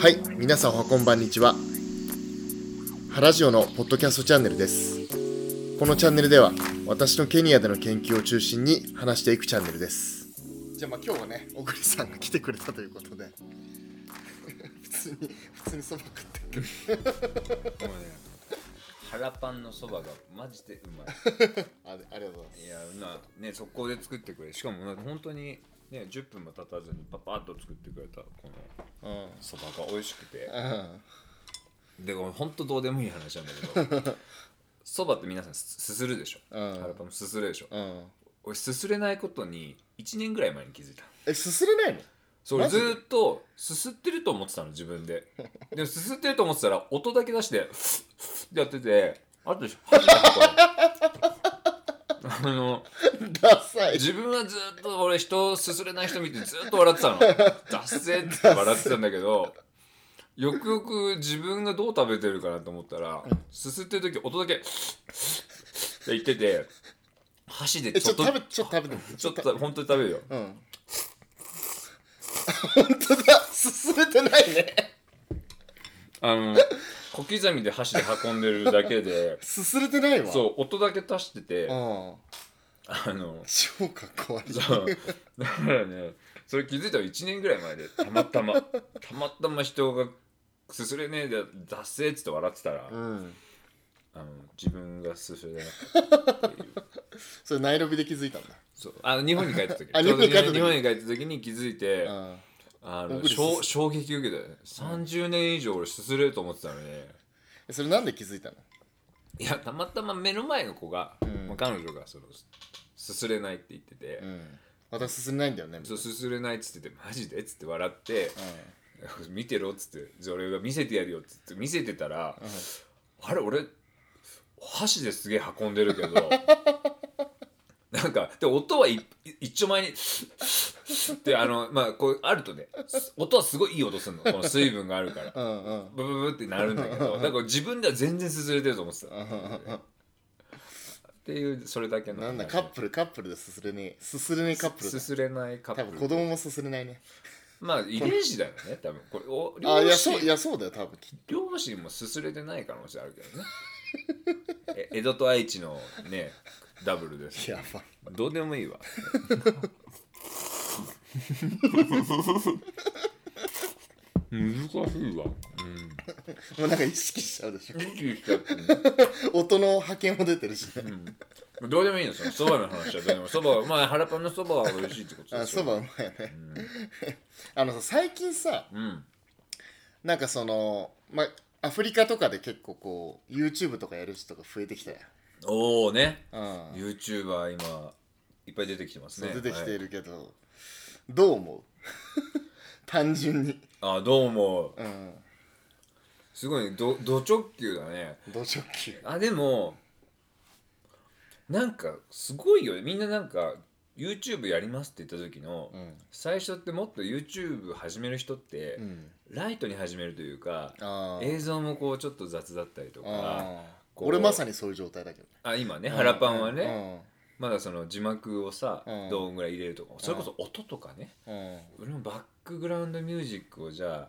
はい皆さんおはこんばんにちは。ハラジオのポッドキャストチャンネルです。このチャンネルでは私のケニアでの研究を中心に話していくチャンネルです。じゃあまあ今日はね小栗さんが来てくれたということで。普通に普通にそば食ってる。もうね腹パンのそばがマジでうまい。あれありがとうございます。いやなね速攻で作ってくれ。しかもなんか本当にね10分も経たずにパパッと作ってくれたこのうん。そばが美味しくて。うん。でも本当どうでもいい話なんだけど そばって皆さんすすするでしょ？うん。腹パンもすするでしょ？うん。俺すすれないことに1年ぐらい前に気づいた。えすすれないの？そう俺マジで？ずーっとすすってると思ってたの自分で。でもすすってると思ってたら音だけ出してフッフッってやっててあと恥じたあのダサい。自分はずっと俺人すすれない人見てずっと笑ってたの。ダッセーって笑ってたんだけどよくよく自分がどう食べてるかなと思ったらすすってる時音だけって言ってて箸でえちょっとっと食べちょっと食べてみて。ちょっと本当に食べるよ。うん。本当だ。すすれてないね。あの小刻みで箸で運んでるだけで すすれてないわ。そう音だけ足しててうん。あの超かっこ悪い。そう。だからねそれ気づいたの1年ぐらい前でたまたま たまたま人が「すすれねえでダッセー」っつって笑ってたら、うん。あの自分がすすれなかったっていう。それナイロビで気づいたんだ。そう。あの日本に帰った時。あちょうど日本に帰った時。日本に帰った時に気づいて、うんあの衝衝撃受けたよね。30年以上俺すすれると思ってたのに、えそれなんで気づいたの？いやたまたま目の前の子が、ん。まあ彼女がそのすすれないって言ってて、うん。私すすれないんだよねみたいうすすれないっつっててマジで？っつって笑って、見てろっつって俺が見せてやるよっつって見せてたら、あれ俺箸ですげえ運んでるけど なんかで音はい一丁前に であのまあこうあるとね音はすごいいい音するの。この水分があるから。うんうん。うんブブブってなるんだけど。だから自分では全然すすれてると思ってた。っていうそれだけの。なんだカップルカップルですすれねえ。すすれねえカップルだ。すすれないカッ多プル。分子供もすすれないね。まあ遺伝子だよね多分。これお両親やそういやそうだよ多分。き両親もすすれてない可能性あるけどね。え江戸と愛知のねダブルです。やばどうでもいいわ。難しいわ。うん。もうなんか意識しちゃうでしょ。意識しちゃってね音の波形も出てるし。ねうん。どうでもいいのそのそばの話はどうでもそばはまあ腹パンのそばは美味しいってことですよあそばうまいよね。あのさ最近さうん。なんかそのまあアフリカとかで結構こう YouTube とかやる人が増えてきたよおおね。うん。YouTuber 今いっぱい出てきてますね。出てきていはいるけど、どう思う？単純に。あどうもう？ん。すごいね。どド直球だね。同直球。あでもなんかすごいよね。みんななんか YouTube やりますって言った時の、うん。最初ってもっと YouTube 始める人って、うん。ライトに始めるというか映像もこうちょっと雑だったりとかこう俺まさにそういう状態だけどね。あ今ね腹パンはね、まだその字幕をさ、うん。どんぐらい入れるとかそれこそ音とかね、うん。うん俺もバックグラウンドミュージックをじゃあ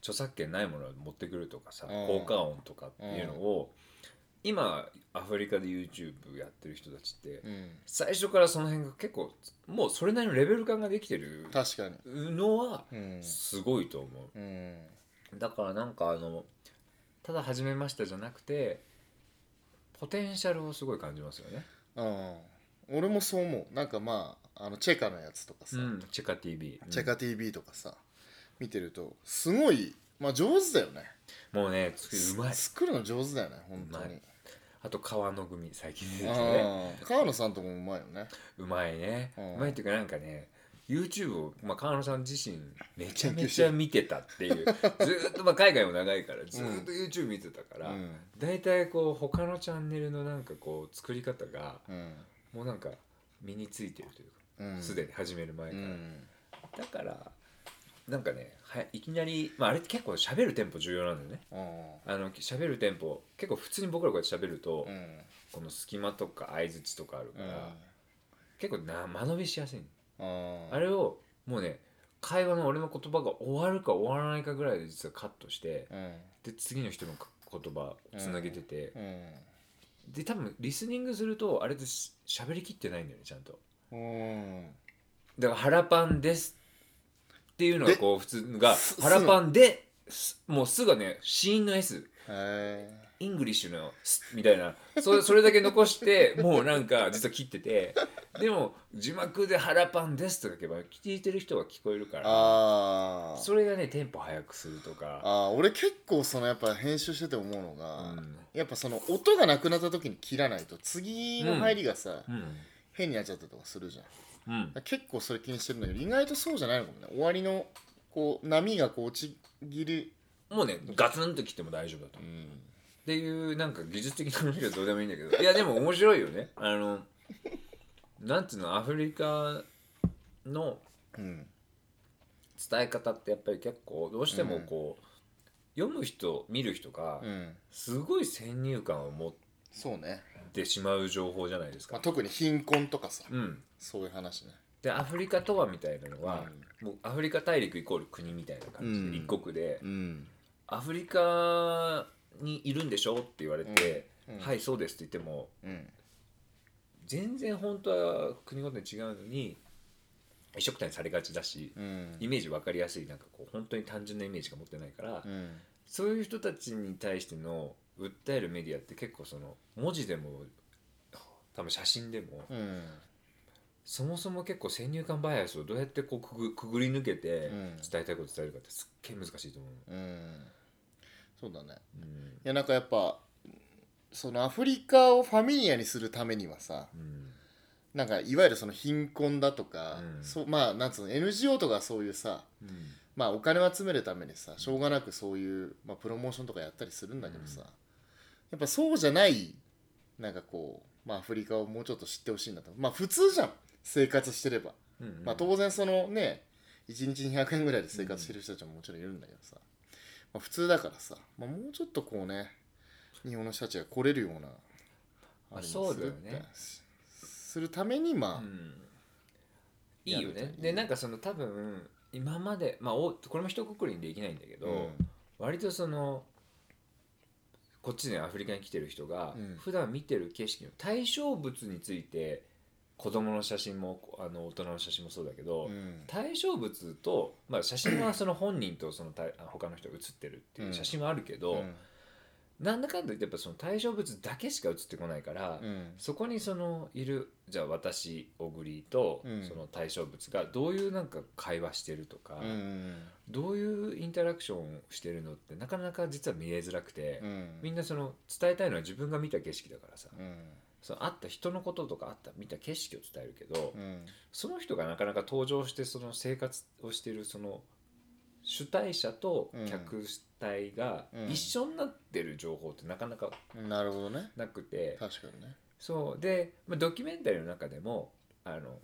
著作権ないものを持ってくるとかさ、うん。効果音とかっていうのを、今アフリカで YouTube やってる人たちって、うん。最初からその辺が結構もうそれなりのレベル感ができてる確かに。のはうん。すごいと思う。ん。うだからなんかあのただ始めましたじゃなくてポテンシャルをすごい感じますよね。うん。俺もそう思う。なんかまああのチェカのやつとかさ、うん、チェカ TV、うん。チェカ TV とかさ。見てるとすごいまあ上手だよね。もうねうまい。作るの上手だよね本当に。あと川の組最近出てきてね。川野さんともうまいよね。うまいね。うん。うまいっていうかなんかね YouTube を、まあ、川野さん自身めちゃめちゃ見てたっていう。ずーっと、まあ、海外も長いからずーっと YouTube 見てたから、うん。大体こう他のチャンネルのなんかこう作り方がうん。もうなんか身についてるといううん。かすで、に始める前から、うん。だからなんかねはいきなり、まあ、あれって結構喋るテンポ重要なんだよね。うん。あの喋るテンポ結構普通に僕らこうやって喋ると、うん。この隙間とか相づちとかあるから、うん。結構な間延びしやすい。のああれをもうね会話の俺の言葉が終わるか終わらないかぐらいで実はカットしてうん。で次の人の言葉をつなげてて、うん。で多分リスニングするとあれでし喋りきってないんだよねちゃんと。うん。だから「腹パンです」っていうのがこう普通が「す腹パンです」もうすぐね子音の S へイングリッシュの「す」みたいな。そそれだけ残してもうなんか実は切ってて。でも字幕で「腹パンです」とか書けば聞いてる人が聞こえるかえらそれがねテンポ速くするとか。あー俺結構そのやっぱ編集してて思うのうが、ん。やっぱその音がなくなった時に切らないと次の入りがさ、うん。変になっちゃったりとかするじゃん。結構それ気にしてるんだけど意外とそうじゃないのかもね。終わりのこう波がこう落ちぎる、もうねガツンと切っても大丈夫だと。思ううん、っていうなんか技術的な話はどうでもいいんだけど。いやでも面白いよね。あのなんつうのアフリカのうん。伝え方ってやっぱり結構どうしてもこう、読む人見る人がうん、すごい先入観を持っそうね、てしまう情報じゃないですか。まあ、特に貧困とかさ、うん、そういう話ね。でアフリカとはみたいなのは、もうアフリカ大陸イコール国みたいな感じで、うん。一国で。うん。アフリカにいるんでしょ？って言われて、うんうん。はいそうですって言ってもうん。全然本当は国ごとに違うのに一緒くたにされがちだし、うん。イメージ分かりやすいなんかこう本当に単純なイメージが持ってないから、うん。そういう人たちに対しての訴えるメディアって結構その文字でも多分写真でも、うん。そもそも結構先入観バイアスをどうやってこうくぐくぐり抜けてうん。伝えたいこと伝えるかってすっげえ難しいと思う。うんそうだね。うん。いやなんかやっぱそのアフリカをファミリアにするためにはさうん。なんかいわゆるその貧困だとか、うん。そうまあなんつうの NGO とかそういうさうん。まあお金を集めるためにさしょうがなくそういう、まあ、プロモーションとかやったりするんだけどさ、うん。やっぱそうじゃないなんかこう、まあ、アフリカをもうちょっと知ってほしいんだと。まあ普通じゃん生活してれば、うんまあ当然そのね1日200円ぐらいで生活してる人たちももちろんいるんだけどさ、まあ、普通だからさ、まあ、もうちょっとこうね日本の人たちが来れるようなまあれにそうだよね。するってするためにまあ、うん。いいよね。でなんかその多分今までまあおこれも一括りにできないんだけど、うん。割とそのこっちでアフリカに来てる人が、うん。普段見てる景色の対象物について子供の写真もあの大人の写真もそうだけど、うん。対象物と、まあ、写真はその本人とその対他の人が写ってるっていう写真はあるけど、うん。なんだかんだ言ってやっぱその対象物だけしか写ってこないから、うん。そこにそのいるじゃあ私小栗とうん。その対象物がどういうなんか会話してるとか、うんどういうインタラクションをしてるのってなかなか実は見えづらくて、うん。みんなその伝えたいのは自分が見た景色だからさ、うんその会った人のこととか会った見た景色を伝えるけど、うん。その人がなかなか登場してその生活をしてるその主体者と客体がうん。一緒になってる情報ってなかなかなるほどね。なくて、確かにね。そう。で、まあ、ドキュメンタリーの中でもあの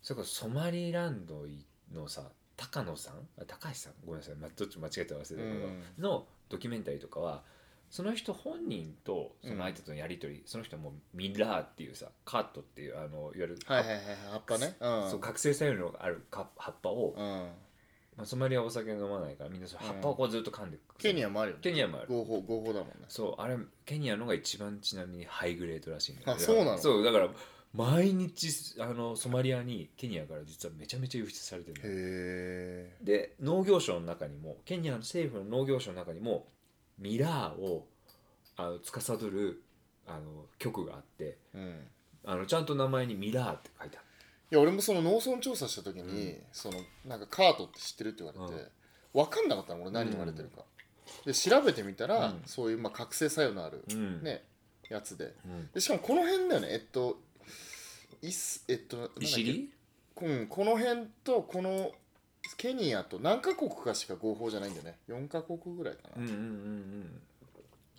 それこそソマリランドのさ高野さん？あ高橋さん？ごめんなさい、まあ、どっち間違えて忘れたけど、うん。のドキュメンタリーとかはその人本人とその相手とのやり取り、その人はもうミラーっていうさカットっていうあのいわゆる、はいはいはい葉っぱね。うん。そう覚醒作用のあるか葉っぱを、うん。まあ、ソマリアはお酒飲まないからみんなその葉っぱをこうずっと噛んでいく、ケニアもあるよね。ケニアもある。合法合法だもんね。そうあれケニアのが一番ちなみにハイグレードらしいんだそうなの？そうだから毎日あのソマリアにケニアから実はめちゃめちゃ輸出されてるの。へえで農業省の中にもケニアの政府の農業省の中にもミラーをあの司るあの局があってうん。あのちゃんと名前にミラーって書いてある。いや俺もその農村調査した時に、そのなんかカートって知ってるって言われて、分かんなかったの俺何言われてるか、で調べてみたら、うん。そういうまあ覚醒作用のある、うん。ねやつで。うん。でしかもこの辺だよね。えっといすえっとなんだっけ？利尻うん、この辺とこのケニアと何カ国かしか合法じゃないんだよね。4カ国ぐらいかな、うんうんうんうん。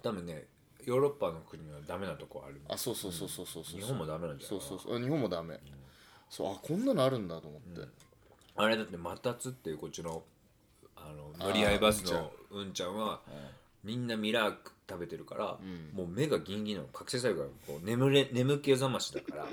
多分ねヨーロッパの国はダメなとこある。あそうそうそうそうそうそう。日本もダメなんじゃない？そうそうそう。あ日本もダメ、そうあこんなのあるんだと思って、あれだってマタツっていうこっちのあの乗り合いバスのうんちゃん。はみんなミラー食べてるから、ん。もう目がギンギンなの。覚醒作用がこう眠れ眠気覚ましだから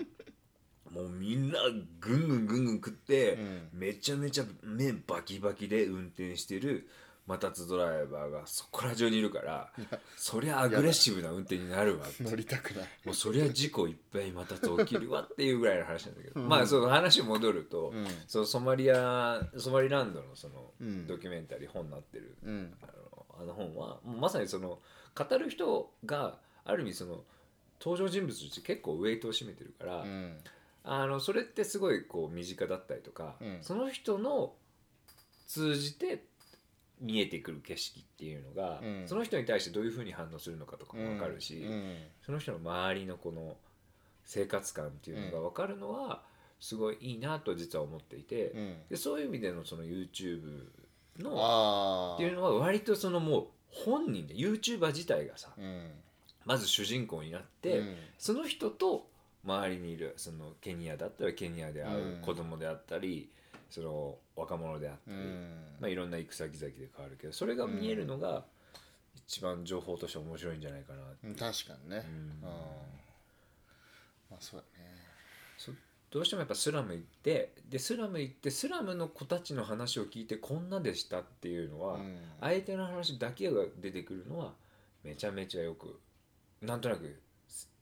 もうみんなぐんぐんぐんぐん食って、うん。めちゃめちゃ目バキバキで運転してるマタツドライバーがそこら中にいるからそりゃアグレッシブな運転になるわ乗りたくない。もうそりゃ事故いっぱいまた起きるわっていうぐらいの話なんだけど、うん。まあその話戻ると、うん。そのソマリアソマリランドのそのうん。ドキュメンタリー本になってる、うん。あのあの本はまさにその語る人がある意味その登場人物として結構ウェイトを占めてるから、うんあのそれってすごいこう身近だったりとか、うん。その人の通じて見えてくる景色っていうのが、うん。その人に対してどういうふうに反応するのかとかも分かるし、うん。その人の周りのこの生活感っていうのが分かるのはすごいいいなと実は思っていて、うん。でそういう意味でのその YouTube のああっていうのは割とそのもう本人で YouTuber 自体がさうん。まず主人公になって、うん。その人と周りにいるそのケニアだったらケニアで会う子供であったり、その若者であったり、うん。まあ、いろんな行く先々で変わるけどそれが見えるのが一番情報として面白いんじゃないかな確かにね。うん。うん。まあそうだね。そどうしてもやっぱスラム行ってでスラム行ってスラムの子たちの話を聞いてこんなでしたっていうのは、うん。相手の話だけが出てくるのはめちゃめちゃよくなんとなく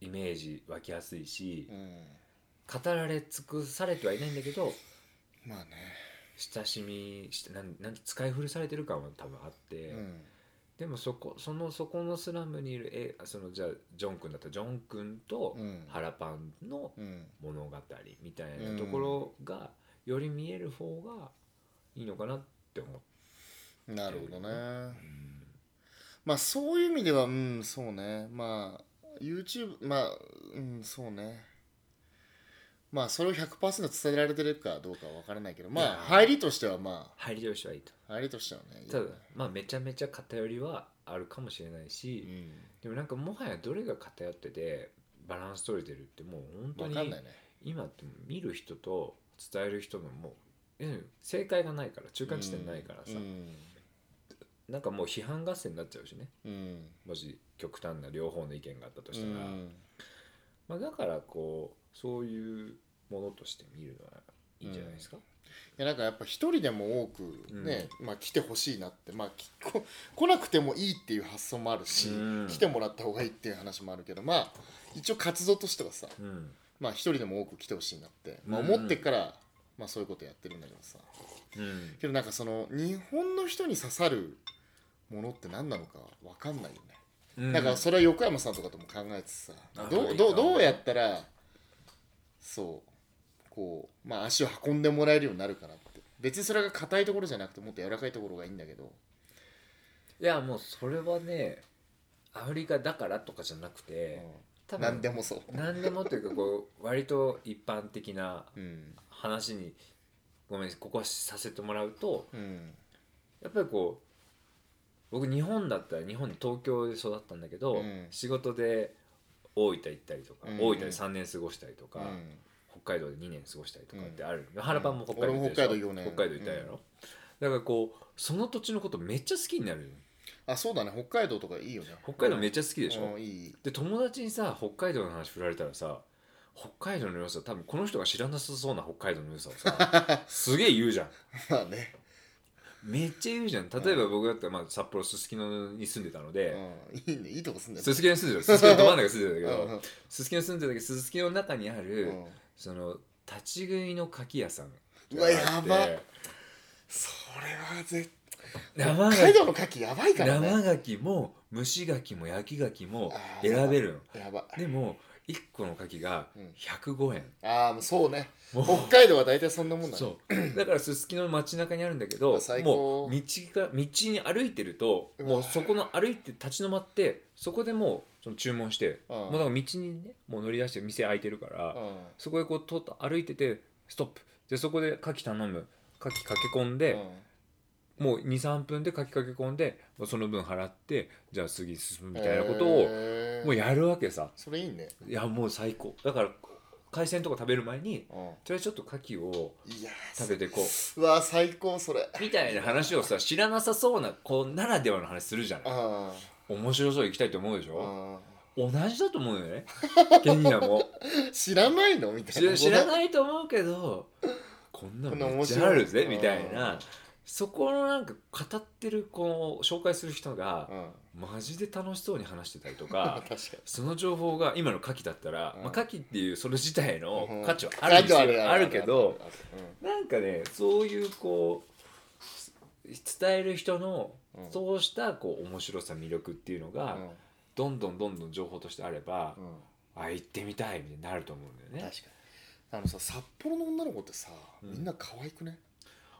イメージ湧きやすいしうん。語られ尽くされてはいないんだけどまあね。親しみしてなんなんて使い古されてる感は多分あって、うん。でもそこそのそこのスラムにいるえそのじゃあジョン君だったらジョン君とうん。ハラパンのうん。物語みたいなところがより見える方がいいのかなって思う。なるほどね。うんまあそういう意味ではうんそうね。まあ YouTube まあうんそうね。まあそれを100%伝えられてるかどうかは分からないけどまあ入りとしてはま入りとしてはいいと。あ入りとしてはねいいただよねまあめちゃめちゃ偏りはあるかもしれないし、でもなんかもはやどれが偏っててバランス取れてるってもう本うん当に分かんないね。今って見る人と伝える人のもううん正解がないから中間地点ないからさ、うんなんかもう批判合戦になっちゃうしね。うん。もし極端な両方の意見があったとしたら、うん。まあ、だからこうそういうものとして見るのはいいんじゃないですか、いやなんかやっぱ一人でも多くね、まあ来てほしいなって。まあきこ来なくてもいいっていう発想もあるし、うん。来てもらった方がいいっていう話もあるけどまあ一応活動としてはさうん。まあ一人でも多く来てほしいなって、まあ、うん。思ってっから、まあそういうことやってるんだけどさうん。けどなんかその日本の人に刺さるものって何なのか分かんないよね、うん。だからそれは横山さんとかとも考えてさあど。どうどうやったらそうこうまあ足を運んでもらえるようになるかなって。別にそれが硬いところじゃなくてもっと柔らかいところがいいんだけど。いやもうそれはねアフリカだからとかじゃなくて、多分何でもそう。何でもっていうかこう割と一般的なうん。話にごめんここはさせてもらうとうん。やっぱりこう僕日本だったら日本に東京で育ったんだけど、うん。仕事で大分行ったりとか、うん。大分で3年過ごしたりとか、うん。北海道で2年過ごしたりとかってある、原パンも北海道行った北海道行ったやろ、だからこうその土地のことめっちゃ好きになるよ。あそうだね。北海道とかいいよね。北海道めっちゃ好きでしょ、で友達にさ北海道の話振られたらさ北海道の良さ多分この人が知らなさそうな北海道の良さをさ すげえ言うじゃん。まあね。めっちゃ言うじゃん。例えば僕だったら、まあ、札幌すすきのに住んでたので、うん。いいねいいとこ住んでる。すすきのに住んでたすすきのど真ん中住んでたけ うんどすすきの住んでたけどすすきのの中にある、うん。その立ち食いの牡蠣屋さんうわやば。それは絶生北海道牡の牡蠣やばいからね。生牡蠣も蒸し牡蠣も焼き牡蠣も選べるの。やば。いでも1個の牡蠣がうん。105円、ああもうそうね。北海道は大体そんなもんだね。そう。だからすすきの街中にあるんだけどもう道が道に歩いてるともうそこの歩いて立ち止まってそこでもうその注文してうん。もうだから道にねもう乗り出して店開いてるからうん。そこでこうと歩いててストップ。でそこで牡蠣頼む。牡蠣かけ込んで、もう23分で牡蠣かけ込んでその分払ってじゃあ次進むみたいなことをもうやるわけさ。それいいね。いやもう最高。だから海鮮とか食べる前にうとりあえずちょっと牡蠣を食べてこう。うわ最高それ。みたいな話をさ知らなさそうな子ならではの話するじゃない。あ面白そう行きたいと思うでしあょあ同じだと思うよね。ケニアも。知らないの？みたいな。知知らいないと思うけどこんなのめっちゃ面白いあるぜみたいうんなそこのなんか語ってるこう紹介する人がうん。マジで楽しそうに話してたりと 確かその情報が今の牡蠣だったら、うん。まあ、牡蠣っていうそれ自体のうん。価値はあるにせあるよあるけどあるなんかねそういうこう伝える人のうん。そうしたこう面白さ魅力っていうのが、うん。どんどんどんどん情報としてあれば、うん。あ行ってみたいみたいになると思うんだよね。確かに。あのさ札幌の女の子ってさうん。みんな可愛くね？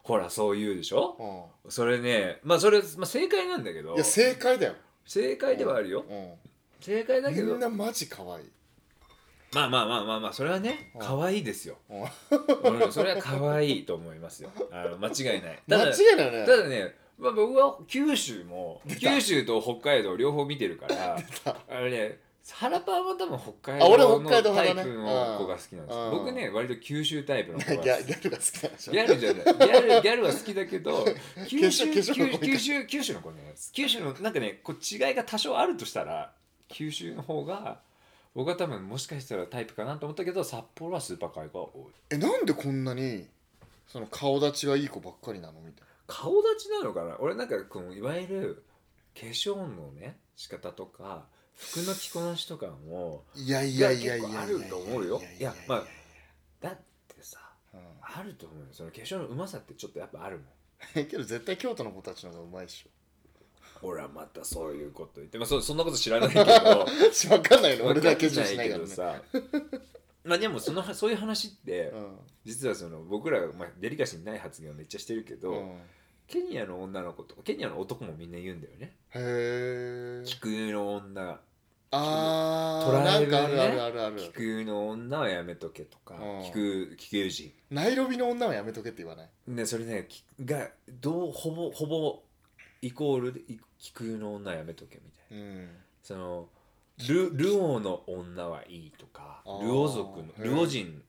ほらそう言うでしょ？うそれねまあそれ、まあ、正解なんだけど。んいや正解だよ。正解ではあるよ、うん。正解だみけど。んなマジ可愛い。まあまあまあまあまあそれはねうん。可愛いですよ、うん。うん、それは可愛いと思いますよ。あの間違いない。た間だ違いないよね。ただね、まあ、僕は九州も九州と北海道両方見てるから あれね原パンは多分北海道のタイプの子が好きなんです。うん。僕ね割と九州タイプの子ギが好き。ャギャルが好きなんでしょ？ギャルじゃない。ギャルギャルは好きだけど 九州九州九州の子ね九州のなんかねこう違いが多少あるとしたら九州の方が僕は多分もしかしたらタイプかなと思ったけど札幌はスーパーカイが多い。えなんでこんなにその顔立ちがいい子ばっかりなのみたい顔立ちなのかな？俺なんかこのいわゆる化粧のね仕方とか服の着こなしとかもないやいやいやいやあると思うよ。いやまあだってさうん。あると思うよ。その化粧のうまさってちょっとやっぱあるもん。え けど絶対京都の子たちの方がうまいっし俺はまたそういうこと言って、まあ、そそんなこと知らないけど。ょ分かんないの。俺だけじゃしないけどさ。まあでもそのそういう話ってうん。実はその僕らが、まあ、デリカシーにない発言をめっちゃしてるけど、うんケニアの女の子とかケニアの男もみんな言うんだよね。へえ菊の女。あトライブね。ーなんかあるあるあるある。菊の女はやめとけとかうん。菊菊人。ナイロビの女はやめとけって言わない？ねそれねきがどうほぼほぼイコールでい菊の女はやめとけみたいな。うん。そのルルオの女はいいとかルオ族のルオ人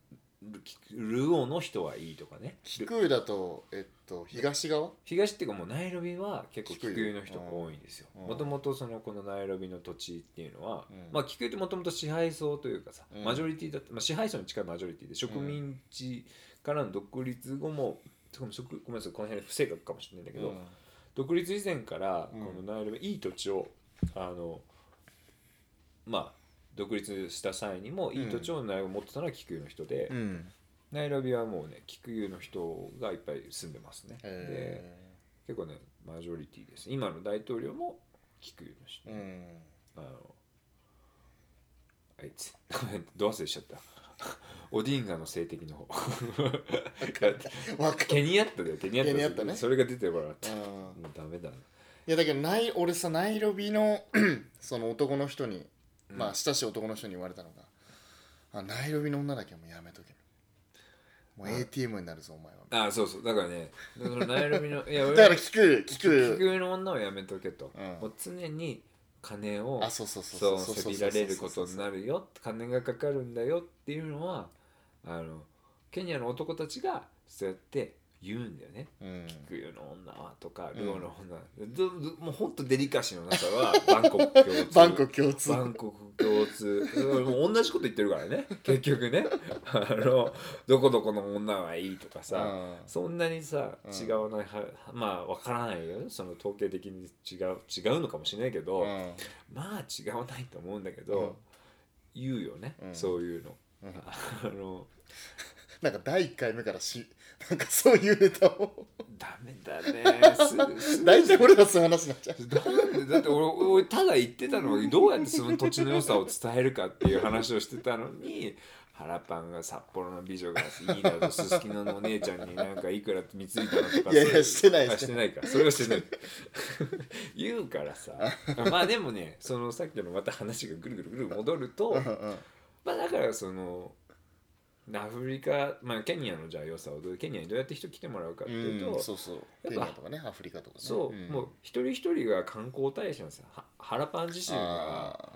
ルルオの人はいいとかね。キクイだとえっと東側？東っていうかもうナイロビは結構キクイキクイの人が多いんですよ。うん。もともとそのこのナイロビの土地っていうのは、うん。まあキクイってもともと支配層というかさ、うん。マジョリティだった、まあ、支配層に近いマジョリティで植民地からの独立後も、しかも植ごめんなさいこの辺不正確かもしれないんだけど、うん。独立以前からうん。このナイロビ、いい土地をあのまあ独立した際にもいい土地をナイロビ持ってたのはキクイの人で、うん。ナイロビはもうねキクイの人がいっぱい住んでますね。でへ結構ねマジョリティです。今の大統領もキクイの人、えうん。あのあいつ。ごめんど忘れしちゃった。オディンガの性的の方。ケニアッタだよケニアッタケニアッタね。それが出てこなかった。うん。もうダメだな。いやだけどない俺さナイロビの その男の人に、うんまあ親しい男の人に言われたのがあナイロビの女だけはもうやめとけ。もう ATM になるぞお前は。あそうそう。だからねそのナイロビの いや俺だから聞く聞キくクイの女をやめとけと、うん。もう常に金をあそうそうそうそう。せびられることになるよ。金がかかるんだよっていうのはあのケニアの男たちがそうやって言うんだよね。うん「クユの女は」とか「うん。ルオの女。は」どどもうほんとデリカシーのなさは バンコク共通。バンコク共通。バンコク共通。もう同じこと言ってるからね。結局ね。あのどこどこの女はいいとかさ、うん。そんなにさうん。違わないはまあわからないよ。その統計的に違う違うのかもしれないけど、うん。まあ違わないと思うんだけど、言うよね、うん。そういうの。うん。あのなんか第1回目からしなんかそういうネタを。ダメだね。大体俺らそういう話になっちゃう。なんでだって俺俺ただ言ってたのはどうやってその土地の良さを伝えるかっていう話をしてたのに腹パンが札幌の美女がいいだとすすきののお姉ちゃんになんかいくら貢いたのとかいやいやしてないあしてない。かそれはしてない。言うからさまあでもねそのさっきのまた話がぐるぐるぐる戻るとまあだからそのアフリカ、まあ、ケニアのじゃあ良さをどうケニアにどうやって人来てもらうかっていうと、うんそうそう。ケニアとかねアフリカとかね。そう、ん。もう一人一人が観光大使なんですよ。は原パン自身があ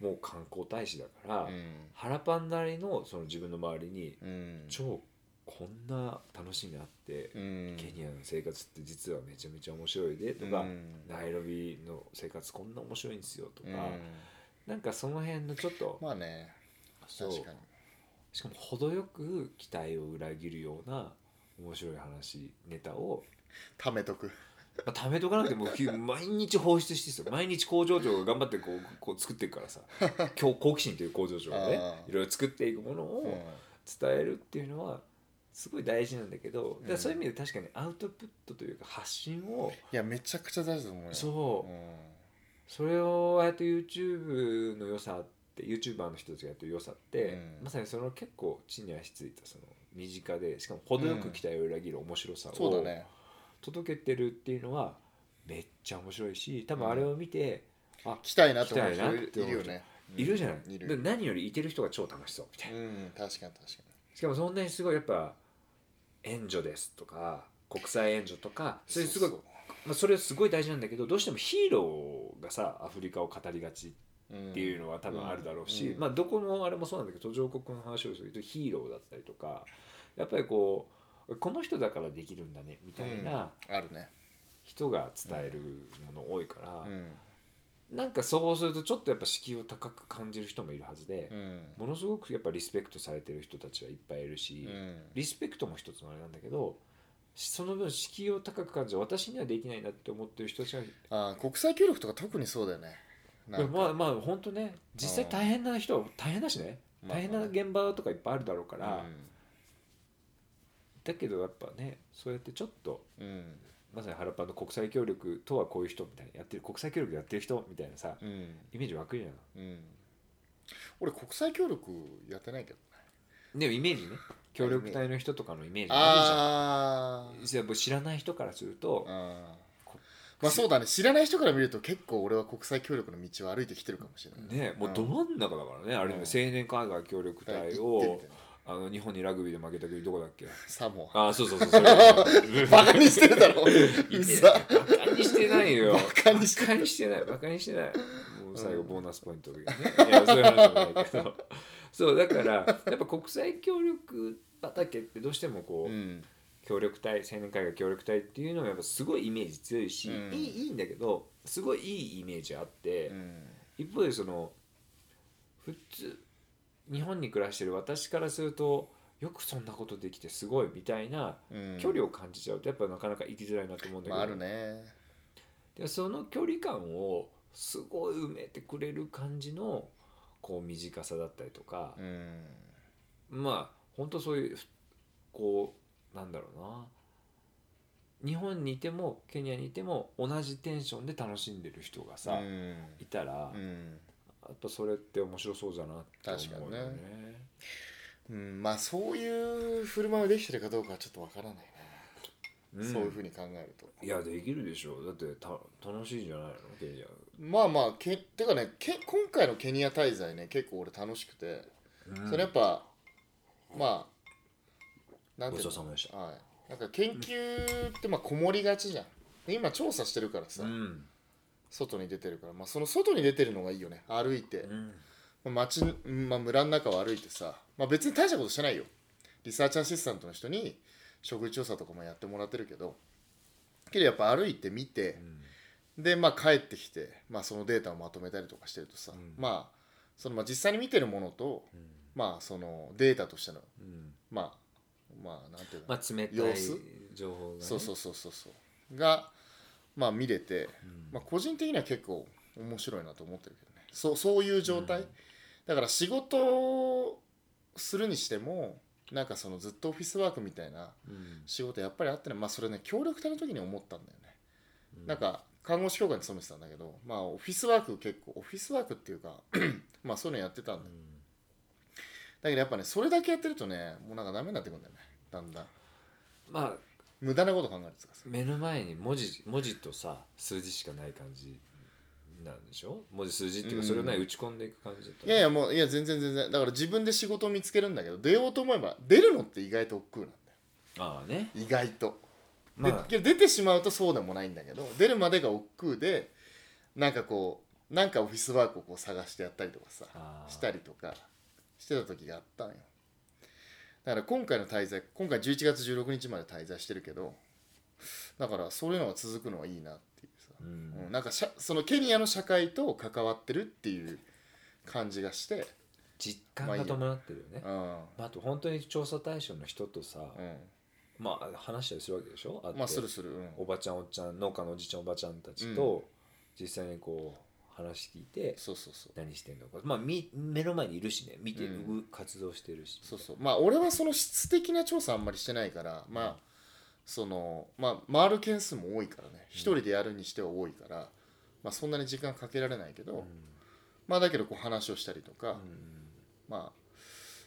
もう観光大使だから、原パンなりのその自分の周りにうん。超こんな楽しみがあって、うん。ケニアの生活って実はめちゃめちゃ面白いでとか、うん。ナイロビの生活こんな面白いんですよとか、うん。なんかその辺のちょっとまあね。確かにしかも程よく期待を裏切るような面白い話ネタを、貯めとく。まあ、貯めとかなくてもき 毎日放出してですよ毎日工場長が頑張ってこうこう作っていくからさ 今日好奇心という工場長がねいろいろ作っていくものうん。を伝えるっていうのはすごい大事なんだけど、だからそういう意味で確かにアウトプットというか発信をいやめちゃくちゃ大事だと思うよ。そう、うん。それをああやって YouTube の良さって YouTuber の人たちがやってる良さって、うん。まさにその結構地に足ついたその身近でしかも程よく期待を裏切る面白さをね。届けてるっていうのはめっちゃ面白いし多分あれを見て、あ来たいなと思う人いるよね。いるじゃない、いる。で何よりいてる人が超楽しそうみたいな、うん確かに確かしかもそんなにすごいやっぱ援助ですとか国際援助とかそれすごいまあ、それすごい大事なんだけどどうしてもヒーローがさアフリカを語りがちっていうのは多分あるだろうし、うん。まあどこのあれもそうなんだけど途上国の話をするとヒーローだったりとかやっぱりこうこの人だからできるんだねみたいなあるね。人が伝えるもの多いから、うん。なんかそうするとちょっとやっぱ敷居を高く感じる人もいるはずでう、ん。ものすごくやっぱリスペクトされてる人たちはいっぱいいるし、うん。リスペクトも一つのあれなんだけどその分敷居を高く感じ私にはできないなって思ってる人たちがあー国際協力とか特にそうだよねまあまあ本当ね実際大変な人は大変だしね。まあ大変な現場とかいっぱいあるだろうから、うん。だけどやっぱねそうやってちょっとうん。まさにハラパンの国際協力とはこういう人みたいなやってる国際協力やってる人みたいなさうん。イメージ湧くじゃん。うん。俺国際協力やってないけどね。でもイメージね。協力隊の人とかのイメージああるじゃん。知らない人からするとあこまあそうだね。知らない人から見ると結構俺は国際協力の道を歩いてきてるかもしれない。ねもうど真ん中だからね。あれねうん。青年海外協力隊をあの日本にラグビーで負けた国どこだっけ？サモア。あそうそうそうそれ。バカにしてるだろ。バカにしてないよ。バカにしてバカにしてない。バカにしてない。もう最後ボーナスポイントでね、いやそういう話じゃないけど。そうだからやっぱ国際協力畑ってどうしてもこう、うん協力隊青年海外協力隊っていうのがやっぱすごいイメージ強いし、うん。いいいいんだけどすごいいいイメージあって、うん。一方でその普通日本に暮らしてる私からするとよくそんなことできてすごいみたいなうん。距離を感じちゃうとやっぱなかなか生きづらいなと思うんだけど、まああるね。でその距離感をすごい埋めてくれる感じのこう短さだったりとかう、ん。まあ本当そういうこうなんだろうな。日本にいてもケニアにいても同じテンションで楽しんでる人がさ、うん。いたら、やうん。っぱそれって面白そうだなって思うよ確ね。うん。まあそういう振る舞いができてるかどうかはちょっとわからないね。ん。そういうふうに考えると。いやできるでしょだってた楽しいんじゃないの？ケニア。まあまあけてかねけ今回のケニア滞在ね結構俺楽しくて、うん。それやっぱまあなんていうごちそうさまでした。はい、なんか研究ってまあこもりがちじゃん。で今調査してるからさ、うん。外に出てるから、まあ、その外に出てるのがいいよね。歩いて、うん。まあ町、まあ、村の中を歩いてさ、まあ、別に大したことしてないよ。リサーチアシスタントの人に食事調査とかもやってもらってるけど。けどやっぱ歩いてみてでまあ帰ってきて、まあ、そのデータをまとめたりとかしてるとさ、うん。まあそのまあ実際に見てるものと、うん。まあそのデータとしてのうん。まあまあなんていうの、まあ冷たい様子？情報が、ね、そうそうそうそうそう。がまあ見れて、うん。まあ、個人的には結構面白いなと思ってるけどね。そうそういう状態、うん。だから仕事をするにしてもなんかそのずっとオフィスワークみたいなうん。仕事やっぱりあってねまあそれね協力隊の時に思ったんだよね、うん。なんか看護師協会に勤めてたんだけどまあオフィスワーク結構オフィスワークっていうか まあそういうのやってたんだよだけどやっぱねそれだけやってるとねもうなんかダメになってくるんだよね。だんだん。まあ無駄なこと考えるっていうかさ。目の前に文字文字とさ数字しかない感じなんでしょ？文字数字っていうかうん。それをね打ち込んでいく感じだったいやいやもういや全然全然。だから自分で仕事を見つけるんだけど出ようと思えば出るのって意外と億劫なんだよ。ああね。意外と、まあ。で出てしまうとそうでもないんだけど出るまでが億劫でなんかこうなんかオフィスワークをこう探してやったりとかさしたりとかしてた時があったんよ。だから今回の滞在今回11月16日まで滞在してるけどだからそういうのが続くのはいいなっていうさ、うん。うんなんかそのケニアの社会と関わってるっていう感じがして実感が伴ってるよね、うん。まあ、あと本当に調査対象の人とさ、うん。まあ話したりするわけでしょ？あって。まあするする。うん。おばちゃんおっちゃん農家のおじちゃんおばちゃんたちと実際にこう話聞いてそうそうそう。何してんのか。まあみ目の前にいるしね。見て活動してるし。そうそう。まあ俺はその質的な調査あんまりしてないからまあそのまあ回る件数も多いからね。一人でやるにしては多いからまあそんなに時間かけられないけど、まあだけどこう話をしたりとか、まあ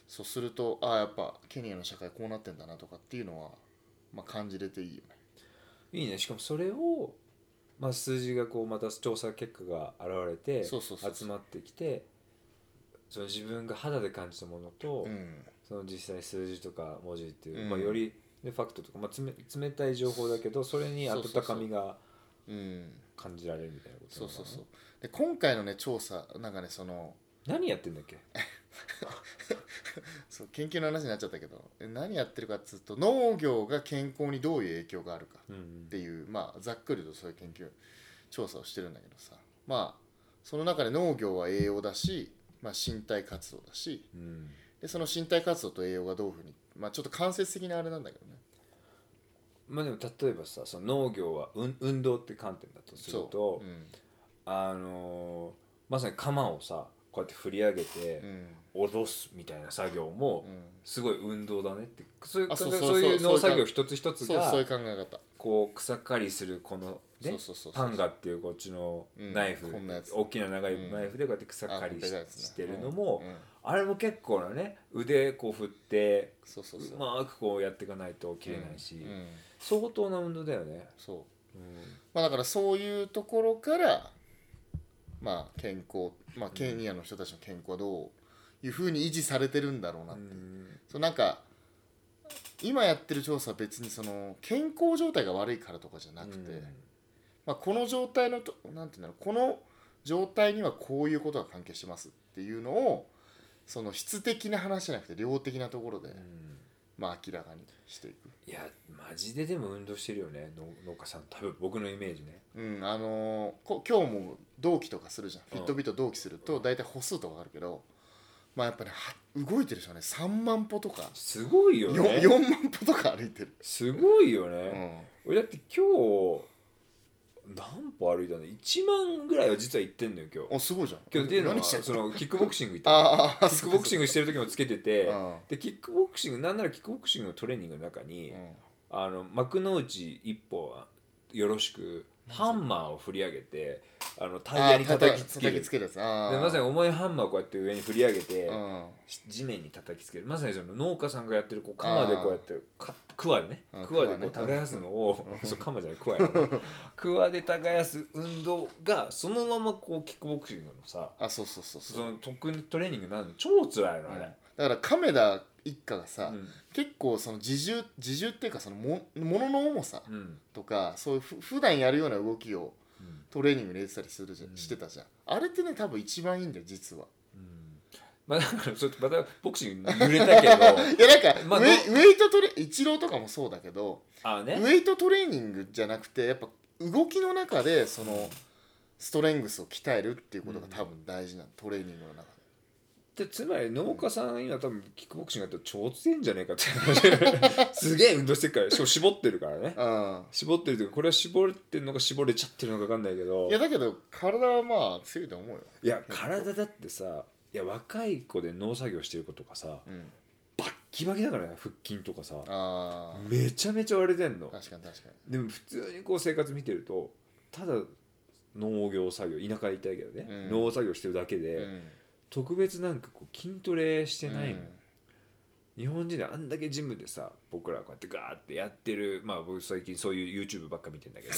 そうするとああやっぱケニアの社会こうなってんだなとかっていうのは、まあ、感じれていいよね。いいね。しかもそれを、まあ、数字がこうまた調査結果が現れて集まってきてその自分が肌で感じたものと、うん。その実際に数字とか文字っていう、うん。まあ、より、ね、ファクトとか、まあ、つめ冷たい情報だけどそれに温かみがうん。感じられるみたいなことなのかな。そうそうそう。で今回のね調査なんかねその何やってんだっけ？そう研究の話になっちゃったけどえ何やってるかっつうと農業が健康にどういう影響があるかうんっていうまあざっくりとそういう研究調査をしてるんだけどさ。まあその中で農業は栄養だし、まあ、身体活動だし。うん。でその身体活動と栄養がどういうふうにまあちょっと間接的なあれなんだけどね。まあでも例えばさその農業は運運動って観点だとすると、うん。あのーまさに鎌をさこうやって振り上げてうん脅すみたいな作業もうん。すごい運動だねって。そういうあそういう農作業一つ一つがそういう考え方。こう草刈りするこのねそうそうそうそう。パンガっていうこっちのうんナイフ、大きな長いうんナイフでこうやって草あ刈りし,、てるのも、あれも結構なね腕こう振ってそうそうそう。うまくこうやっていかないと切れないし、相当な運動だよね、そう。うん。まあだからそういうところからまあ健康まあケニアの人たちの健康はどういうふうに維持されてるんだろうなってそうなんか今やってる調査は別にその健康状態が悪いからとかじゃなくて、まあ、この状態のとなんていうんだろうこの状態にはこういうことが関係してますっていうのをその質的な話じゃなくて量的なところで、うん。まあ、明らかにしていく。いやマジででも運動してるよね。農農家さん多分僕のイメージね。うんあのーこ今日も同期とかするじゃん、うん。フィットビット同期すると大体歩数とかあるけどまあやっぱねは動いてる人はね3万歩とか、すごいよよね4万歩とか歩いてる、すごいようね、ん、俺だって今日何歩歩いたの？1万ぐらいは実は行ってんのよ今日。おすごいじゃん。今日っていうのはそのキックボクシング行ったああキックボクシングしてる時もつけててうんでキックボクシングなんならキックボクシングのトレー。ニングの中に、うんあの幕の内一歩よろしくハンマーを振り上げてあのタイヤに叩きつける。でまさに重いハンマーをこうやって上に振り上げて、うん。地面に叩きつける。まさにその農家さんがやってるこう鎌でこうやってかクワでね。うんクワでこう耕すのを、そう鎌じゃないクワやね。クワで耕す運動がそのままこうキックボクシングのさあそうそうそうその特にトレーニングになるの。超辛いのあれ、だから亀田一家がさ、うん。結構その自重自重っていうかそのもものの重さうん。とかそういうふ普段やるような動きをうん。トレーニングに入れてたりするじゃん、うん。してたじゃん。あれってね多分一番いいんだよ実は。まあだからちょっとまたボクシング揺れたけど。いやなんか、まあウェイウェイトトレイチローとかもそうだけどあね。ウェイトトレーニングじゃなくてやっぱ動きの中でそのストレングスを鍛えるっていうことが多分大事なの、トレーニングの中ででつまり農家さん今多分キックボクシングやったら超強いんじゃねえかって話。すげえ運動してるからしかも絞ってるからね。うん。絞ってるというかこれは絞れてるのか絞れちゃってるのか分かんないけど。いやだけど体はまあ強いと思うよ。いや体だってさいや若い子で農作業してる子とかさうん。バッキバキだからね腹筋とかさ。めちゃめちゃ割れてんの。確かに確かでも普通にこう生活見てるとただ農業作業田舎で言いたいけどね、うん。農作業してるだけに、で、うん特別なんかこう筋トレしてないの、うん。日本人であんだけジムでさ僕らこうやってガーってやってるまあ僕最近そういう YouTube ばっか見てんだけど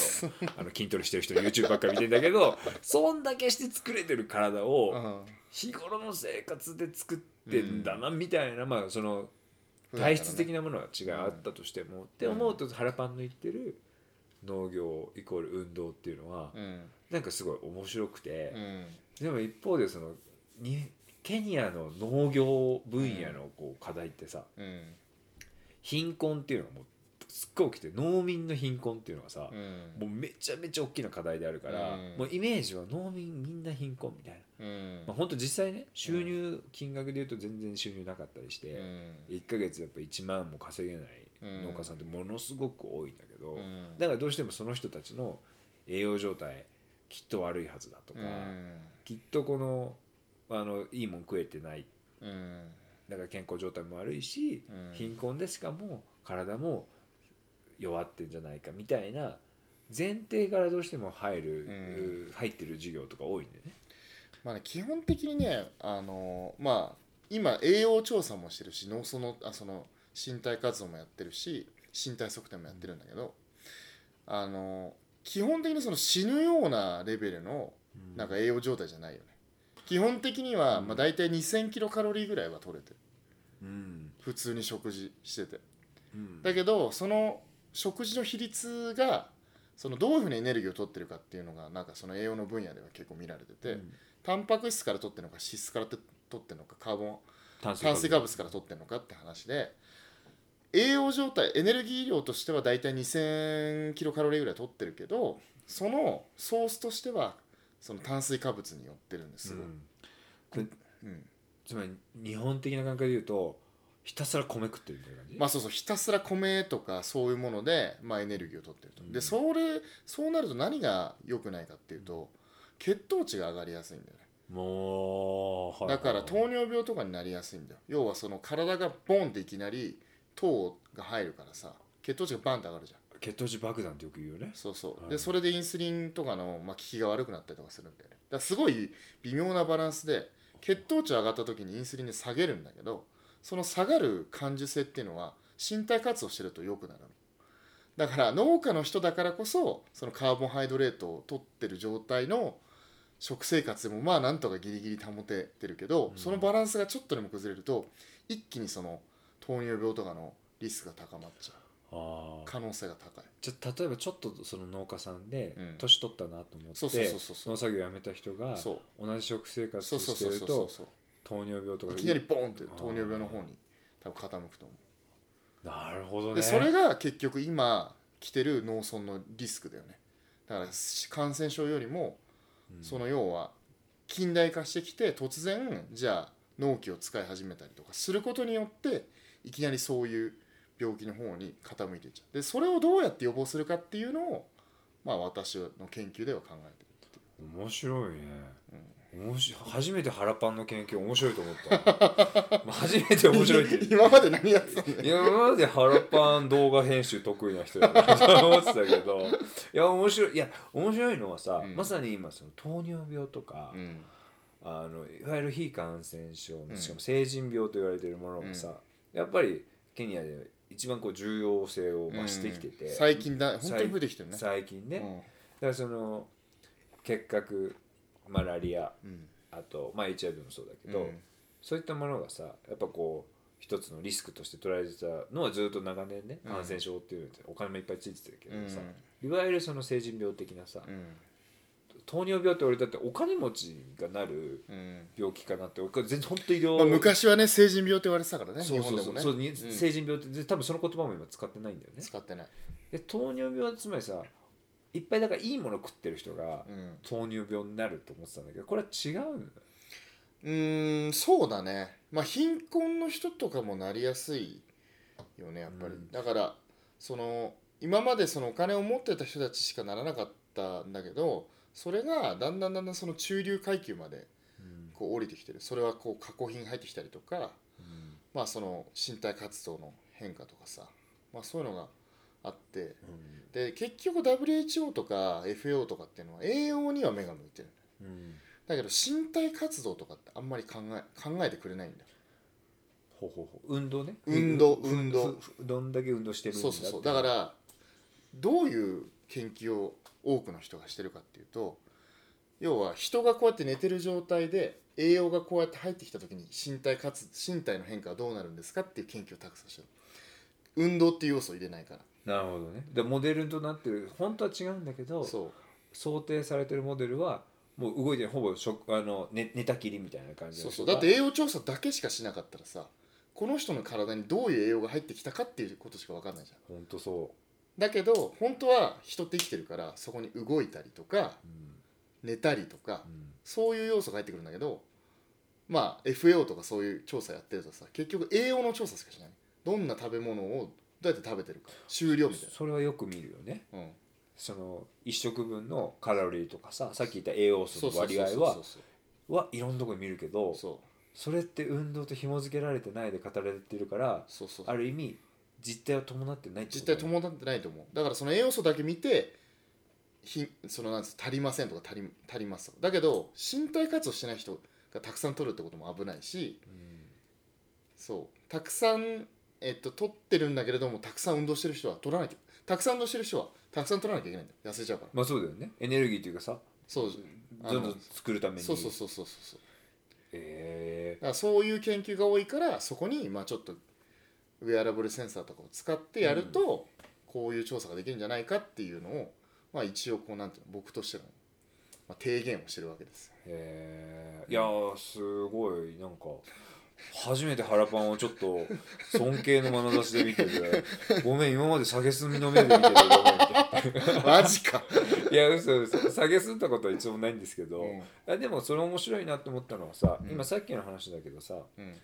あの筋トレしてる人の YouTube ばっか見てんだけど そんだけして作れてる体をうん。日頃の生活で作ってんだなみたいな、まあその体質的なものは違いあったとしても、って思うと原パンの言ってる農業イコール運動っていうのは、うん。なんかすごい面白くてう、ん。でも一方でそのにケニアの農業分野のこう課題ってさ、うん。貧困っていうのがもうすっごい起きて農民の貧困っていうのがさ、うん。もうめちゃめちゃ大きな課題であるから、うん。もうイメージは農民みんな貧困みたいな、うん。まあ、本当実際ね収入金額で言うと全然収入なかったりして、1ヶ月やっぱ1万も稼げない農家さんってものすごく多いんだけど、うん。だからどうしてもその人たちの栄養状態きっと悪いはずだとか、きっとこのあのいいもん食えてない。うん。だから健康状態も悪いし、うん。貧困でしかも体も弱ってんじゃないかみたいな前提からどうしても入る、うん。入ってる授業とか多いんでね。まあね、基本的にねあのまあ今栄養調査もしてるし農村のあその身体活動もやってるし身体測定もやってるんだけど、あの基本的にその死ぬようなレベルのなんか栄養状態じゃないよね基本的には、うん。まあ、大体2000キロカロリーぐらいは取れてる。うん。普通に食事してて。うん。だけどその食事の比率がそのどういうふうにエネルギーを取ってるかっていうのがなんかその栄養の分野では結構見られてて、うん。タンパク質から取ってるのか脂質から取ってるのかカーボン炭炭水化物から取ってるのかって話で栄養状態エネルギー量としては大体2000キロカロリーぐらい取ってるけどそのソースとしてはその炭水化物によってるんです。よ、うん。でうん。つまり日本的な感覚で言うとひたすら米食ってるみたいな感じ、まあそうそうひたすら米とかそういうもので、まあ、エネルギーを取ってると、うん。でそれそうなると何が良くないかっていうと血糖値が上がりやすいんだよね。もう、はいだからはい糖尿病とかになりやすいんだよ。要はその体がボンっていきなり糖が入るからさ血糖値がバンって上がるじゃん血糖値爆弾ってよく言うよね。そうそう、はい。でそれでインスリンとかの、まあ、効きが悪くなったりとかするんだよねだからすごい微妙なバランスで血糖値上がった時にインスリンで下げるんだけどその下がる感受性っていうのは身体活動してると良くなるの。だから農家の人だからこそそのカーボンハイドレートを取ってる状態の食生活でもまあなんとかギリギリ保ててるけど、うん。そのバランスがちょっとでも崩れると一気にその糖尿病とかのリスクが高まっちゃう可能性が高い。じゃあ例えばちょっとその農家さんでうん。年取ったなと思って、そうそうそうそう。そう農作業やめた人がそう。同じ食生活そうそうそうしてるとそうそうそう。糖尿病とか。いきなりボーンって糖尿病の方に多分傾くと思なるほどね。うでそれが結局今来てる農村のリスクだよね。だから感染症よりもうん。その要は近代化してきて突然じゃあ農機を使い始めたりとかすることによっていきなりそういう病気の方に傾いていっちゃう。でそれをどうやって予防するかっていうのをまあ私の研究では考えてるって面白いね、面白い。初めて腹パンの研究面白いと思った。まあ初めて面白いって 今まで何やってたんだ今まで腹パン動画編集得意な人だなと思ってたけど。いや面白い。いや面白いのはさ、うん。まさに今その糖尿病とか、うん。あのいわゆる非感染症うん。しかも成人病と言われているものがさ、やっぱりケニアで一番こう重要性を増してきてて、うん。最近だ本当に増えてきてるね。最近ね、うん。だからその結核マラリアうん。あと、まあ、HIV もそうだけど、うん。そういったものがさやっぱこう一つのリスクとして捉えてたのはずっと長年ねうん。感染症っていうのってお金もいっぱいついてたけどさ、ういわゆるその成人病的なさ、ん糖尿病って俺だってお金持ちがなるうん。病気かなって俺全然本当医療、まあ、昔はね成人病って言われてたからねそうそうそう。そうにうん。成人病って多分その言葉も今使ってないんだよね。使ってない、で糖尿病はつまりさいっぱいだからいいもの食ってる人がうん。糖尿病になると思ってたんだけどこれは違うんだうーんそうだね。まあ貧困の人とかもなりやすいよねやっぱり、うん。だからその今までそのお金を持ってた人たちしかならなかったんだけどそれがだんだんだんだんその中流階級までうん。こう降りてきてる。それはこう加工品入ってきたりとかうん。まあその身体活動の変化とかさまあそういうのがあってで結局 WHO とか FAO とかっていうのは栄養には目が向いてる。うん。だけど身体活動とかってあんまり考え考えてくれないんだよ。ほうほうほう。運動ね。運動ふ運動。どんだけ運動してるんだそうそうそう。だからどういう研究を多くの人がしてるかっていうと要は人がこうやって寝てる状態で栄養がこうやって入ってきた時に身体活身体の変化はどうなるんですかっていう研究をたくさんしてる。運動っていう要素を入れないから。なるほどね。でモデルとなってる本当は違うんだけどそう。想定されてるモデルはもう動いてほぼ食あの寝寝たきりみたいな感じそうそう。だって栄養調査だけしかしなかったらさこの人の体にどういう栄養が入ってきたかっていうことしか分かんないじゃん。ほんとそだけど本当は人って生きてるからそこに動いたりとか寝たりとかうんそういう要素が入ってくるんだけどまあ FAO とかそういう調査やってるとさ結局栄養の調査しかしない。どんな食べ物をどうやって食べてるか。終了みたいそれはよく見るよね。な、うん、その1食分のカロリーとかささっき言った栄養素の割合ははいろんなところに見るけどそれって運動と紐付けられてないで語られてるからそうそう。ある意味実態を伴ってないって実態伴ってないと思う。だからその栄養素だけ見てひそのなんつう足りませんとか足り足りますだけど身体活動してない人がたくさん取るってことも危ないしそう。たくさん、えっと、取ってるんだけれどもたくさん運動してる人は取らなきゃたくさん運動してる人はたくさん取らなきゃいけないんだよ。痩せちゃうから。まあそうだよね。エネルギーというかさそう。どんどん作るために。そうそうそうそうそうえだからそういう研究が多いからそこにまあちょっとウェアラブルセンサーとかを使ってやると、こういう調査ができるんじゃないかっていうのを、まあ、一応こうなんていうの僕としての、まあ、提言をしてるわけです。よー、えー、いやーすごいなんか初めて腹パンをちょっと尊敬の眼差しで見ててごめん今まで下げすみの目で見ててごめんマジか、いや嘘嘘下げすったことは一応もないんですけど、うん。あでもそれ面白いなと思ったのはさ、うん。今さっきの話だけどさうん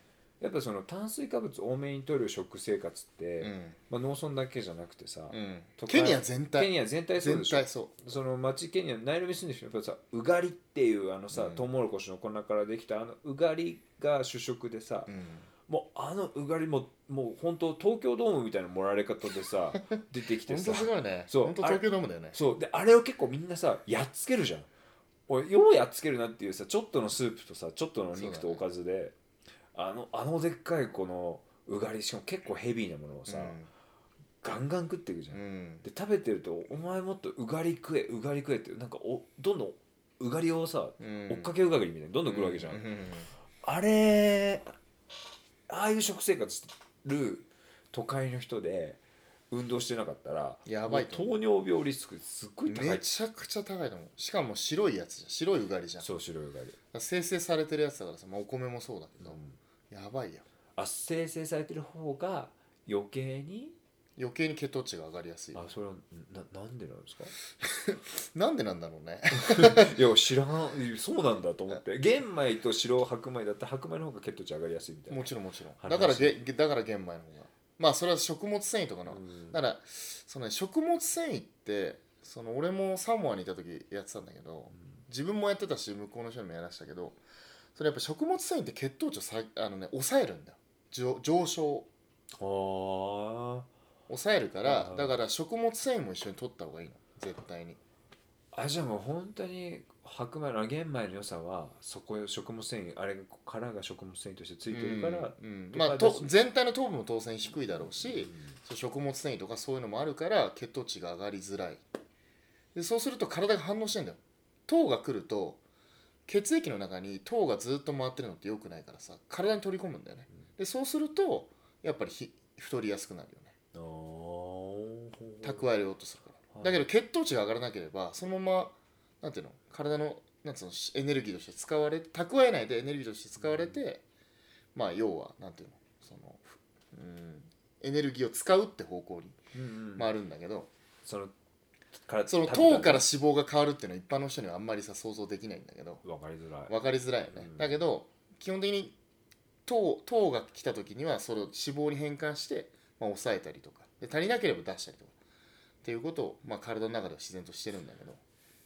やっぱその炭水化物多めに摂る食生活って、うん。まあ、農村だけじゃなくてさ、うん。ケニア全体。ケニア全体そう全でしょ。体そその町ケニアナイロビ住んでる人やっぱりさうがりっていうあのさ、うん。トウモロコシの粉からできたあのうがりが主食でさ、もうあのうがりももう本当東京ドームみたいな盛られ方でさ 出てきてさ。本当すごいね。そう。本当東京ドームだよね。そう。であれを結構みんなさやっつけるじゃん。おいようやっつけるなっていうさちょっとのスープとさちょっとの肉とおかずで、あのあのでっかいこのうがりしかも結構ヘビーなものをさ、ガンガン食っていくじゃん、うん。うんで食べてると「お前もっとうがり食えうがり食え」ってなんかおどんどんうがりをさ、うん。追っかけうがりみたいにどんどん来るわけじゃん、ううあれああいう食生活してる都会の人で運動してなかったらやばい糖尿病リスクすっごい高い。めちゃくちゃ高いと思う。しかも白いやつじゃん。白いうがりじゃん。そう白いうがり、生成されてるやつだからさ、まあ、お米もそうだけど、やばいよ。あ生成されてる方が余計に？余計に血糖値が上がりやすいあそれはななんでなんですか？なんでなんだろうね。いや知らん。そうなんだと思って。玄米と白白米だったら白米の方が血糖値上がりやすいみたいな。もちろんもちろん。話。だからげだから玄米の方が。まあそれは食物繊維とかの、うん。だからその、ね、食物繊維ってその俺もサモアにいた時やってたんだけど自分もやってたし向こうの人にもやらしたけどそれやっぱ食物繊維って血糖値をさあの、ね、抑えるんだよ。上上昇抑えるからうんだから食物繊維も一緒に取った方がいいの。絶対に。ああじゃあもう本当に白米の玄米の良さはそこよ食物繊維あれが殻が食物繊維としてついてるから、うんうん。まあと全体の糖分も当然低いだろうし、そう食物繊維とかそういうのもあるから血糖値が上がりづらい。でそうすると体が反応してんだよ。糖が来ると血液の中に糖がずっと回ってるのって良くないからさ体に取り込むんだよね。でそうするとやっぱりひ太りやすくなるよね。蓄えようとするから。はい。だけど血糖値が上がらなければそのままなんていうの体のなんつうのエネルギーとして使われ蓄えないでエネルギーとして使われて、まあ要はなんていうのそのふうんエネルギーを使うって方向にうんうん。回るんだけど、そのからその糖から脂肪が変わるっていうのは一般の人にはあんまりさ想像できないんだけど。分かりづらい。分かりづらいよね、うん。だけど基本的に糖糖が来た時にはそれを脂肪に変換して、まあ、抑えたりとか。で足りなければ出したりとか。っていうことを、まあ、体の中では自然としてるんだけど。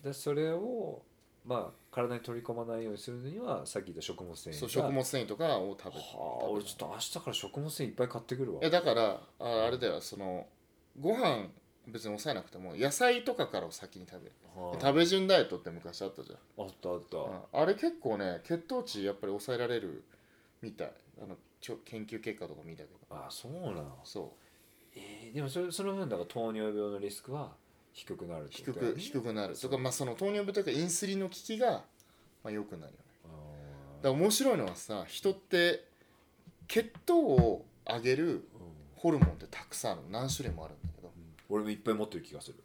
でそれをまあ体に取り込まないようにするにはさっき言った食物繊維がそう食物繊維とかを食べはあ俺ちょっと明日から食物繊維いっぱい買ってくるわ。いやだからああれだよそのご飯別に抑えなくても野菜とかからを先に食べる。はあ食べ順ダイエットって昔あったじゃん。あったあった、うん。あれ結構ね血糖値やっぱり抑えられるみたい。あのちょ研究結果とか見たけど。あそうなの？そえーでもそれその分だから糖尿病のリスクは低くなるってう低く低くなる。とかまあその糖尿病というかインスリンの効きがまあ良くなるよね。だから面白いのはさ人って血糖を上げるうん。ホルモンってたくさんあるの。何種類もあるんだ俺もいっぱい持ってる気がする。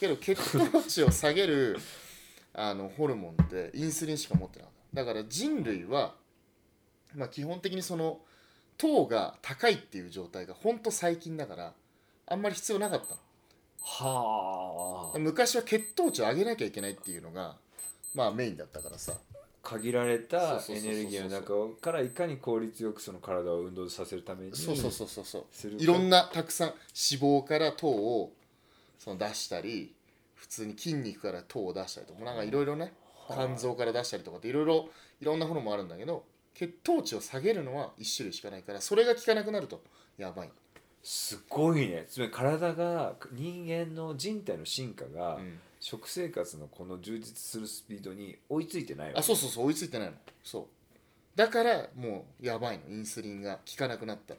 けど血糖値を下げる あのホルモンってインスリンしか持ってなかった。だから人類は、まあ、基本的にその糖が高いっていう状態がほんと最近だからあんまり必要なかったはあ。の昔は血糖値を上げなきゃいけないっていうのがまあメインだったからさ限られたエネルギーの中からいかに効率よくその体を運動させるためにそうそうそうそうそう。いろんなたくさん脂肪から糖をその出したり普通に筋肉から糖を出したりとかなんかいろいろね肝臓から出したりとかっていろいろいろんなものもあるんだけど血糖値を下げるのは1種類しかないからそれが効かなくなるとやばい、すごいね。つまり体が人間の人体の進化が、うん食生活のこの充実するスピードに追いついてないわけ。あそうそうそう追いついてないの。そう。だからもうやばいの。インスリンが効かなくなった。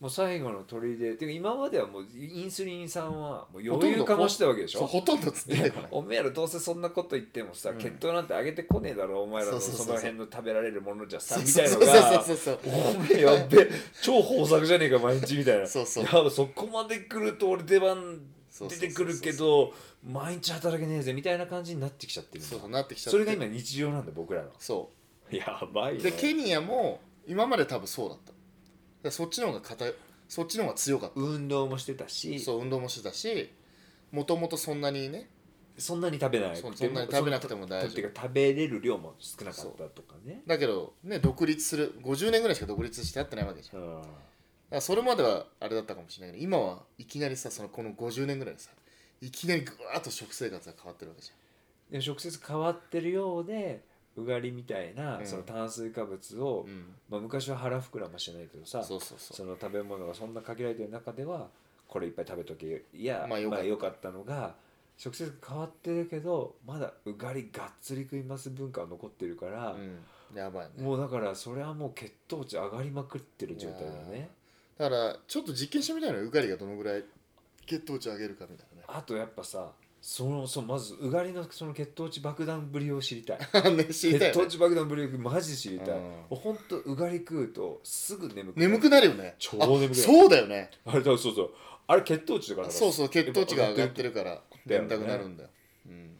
もう最後の砦。でてか今まではもうインスリンさんはもう余裕かましてたわけでしょ？そうほとんどつってないおめえらどうせそんなこと言ってもさ、うん。血糖なんて上げてこねえだろお前らのそうそうそうそう。その辺の食べられるものじゃさそうみたいのがそうそうそうおめえやっべ超豊作じゃねえか毎日みたいな。そうそう。やばそこまで来ると俺出番そう出てくるけど毎日働けねえぜみたいな感じになってきちゃってるそうそうなってきちゃってそれが今日常なんだ僕らの。そやばいうねでケニアも今まで多分そうだった。でそっちの方が硬いそっちの方が強かっ運動もしてたし。たそう運動もしてたしもともとそんなにねそんなに食べなくてもそんなに食べなくても大丈夫。っていうか食べれる量も少なかったとかね。だけどね独立する50年ぐらいしか独立してやってないわけじゃんらそれまではあれだったかもしれないけど今はいきなりさそのこの50年ぐらいでさいきなりぐわーっと食生活が変わってるわけじで食生活変わってるようでうがりみたいな、うん。その炭水化物を、ゃん、うん、まあ、昔は腹膨らましてないけどさそうそうそう。その食べ物がそんな限られてる中ではこれいっぱい食べとけいやまあよかった。良かったのが食生活変わってるけどまだうがりがっつり食います文化は残ってるから、うん、やばいね。もうだからそれはもう血糖値上がりまくってる状態だねだからちょっと実験してみたいのよ。うがりがどのぐらい血糖値上げるかみたいあとやっぱさそのそうまずうがりのその血糖値爆弾ぶりを知りたい。な ね知りたいよね。血糖値爆弾ぶりをマジで知りたい、うん。もうほんとうがり食うとすぐ眠くなる。眠くなるよね。超眠くなる。あそうだよね。あれだそうそう。あれ血糖値だから。そうそう血糖値が上がってるるから眠たくなるんだよ、うん、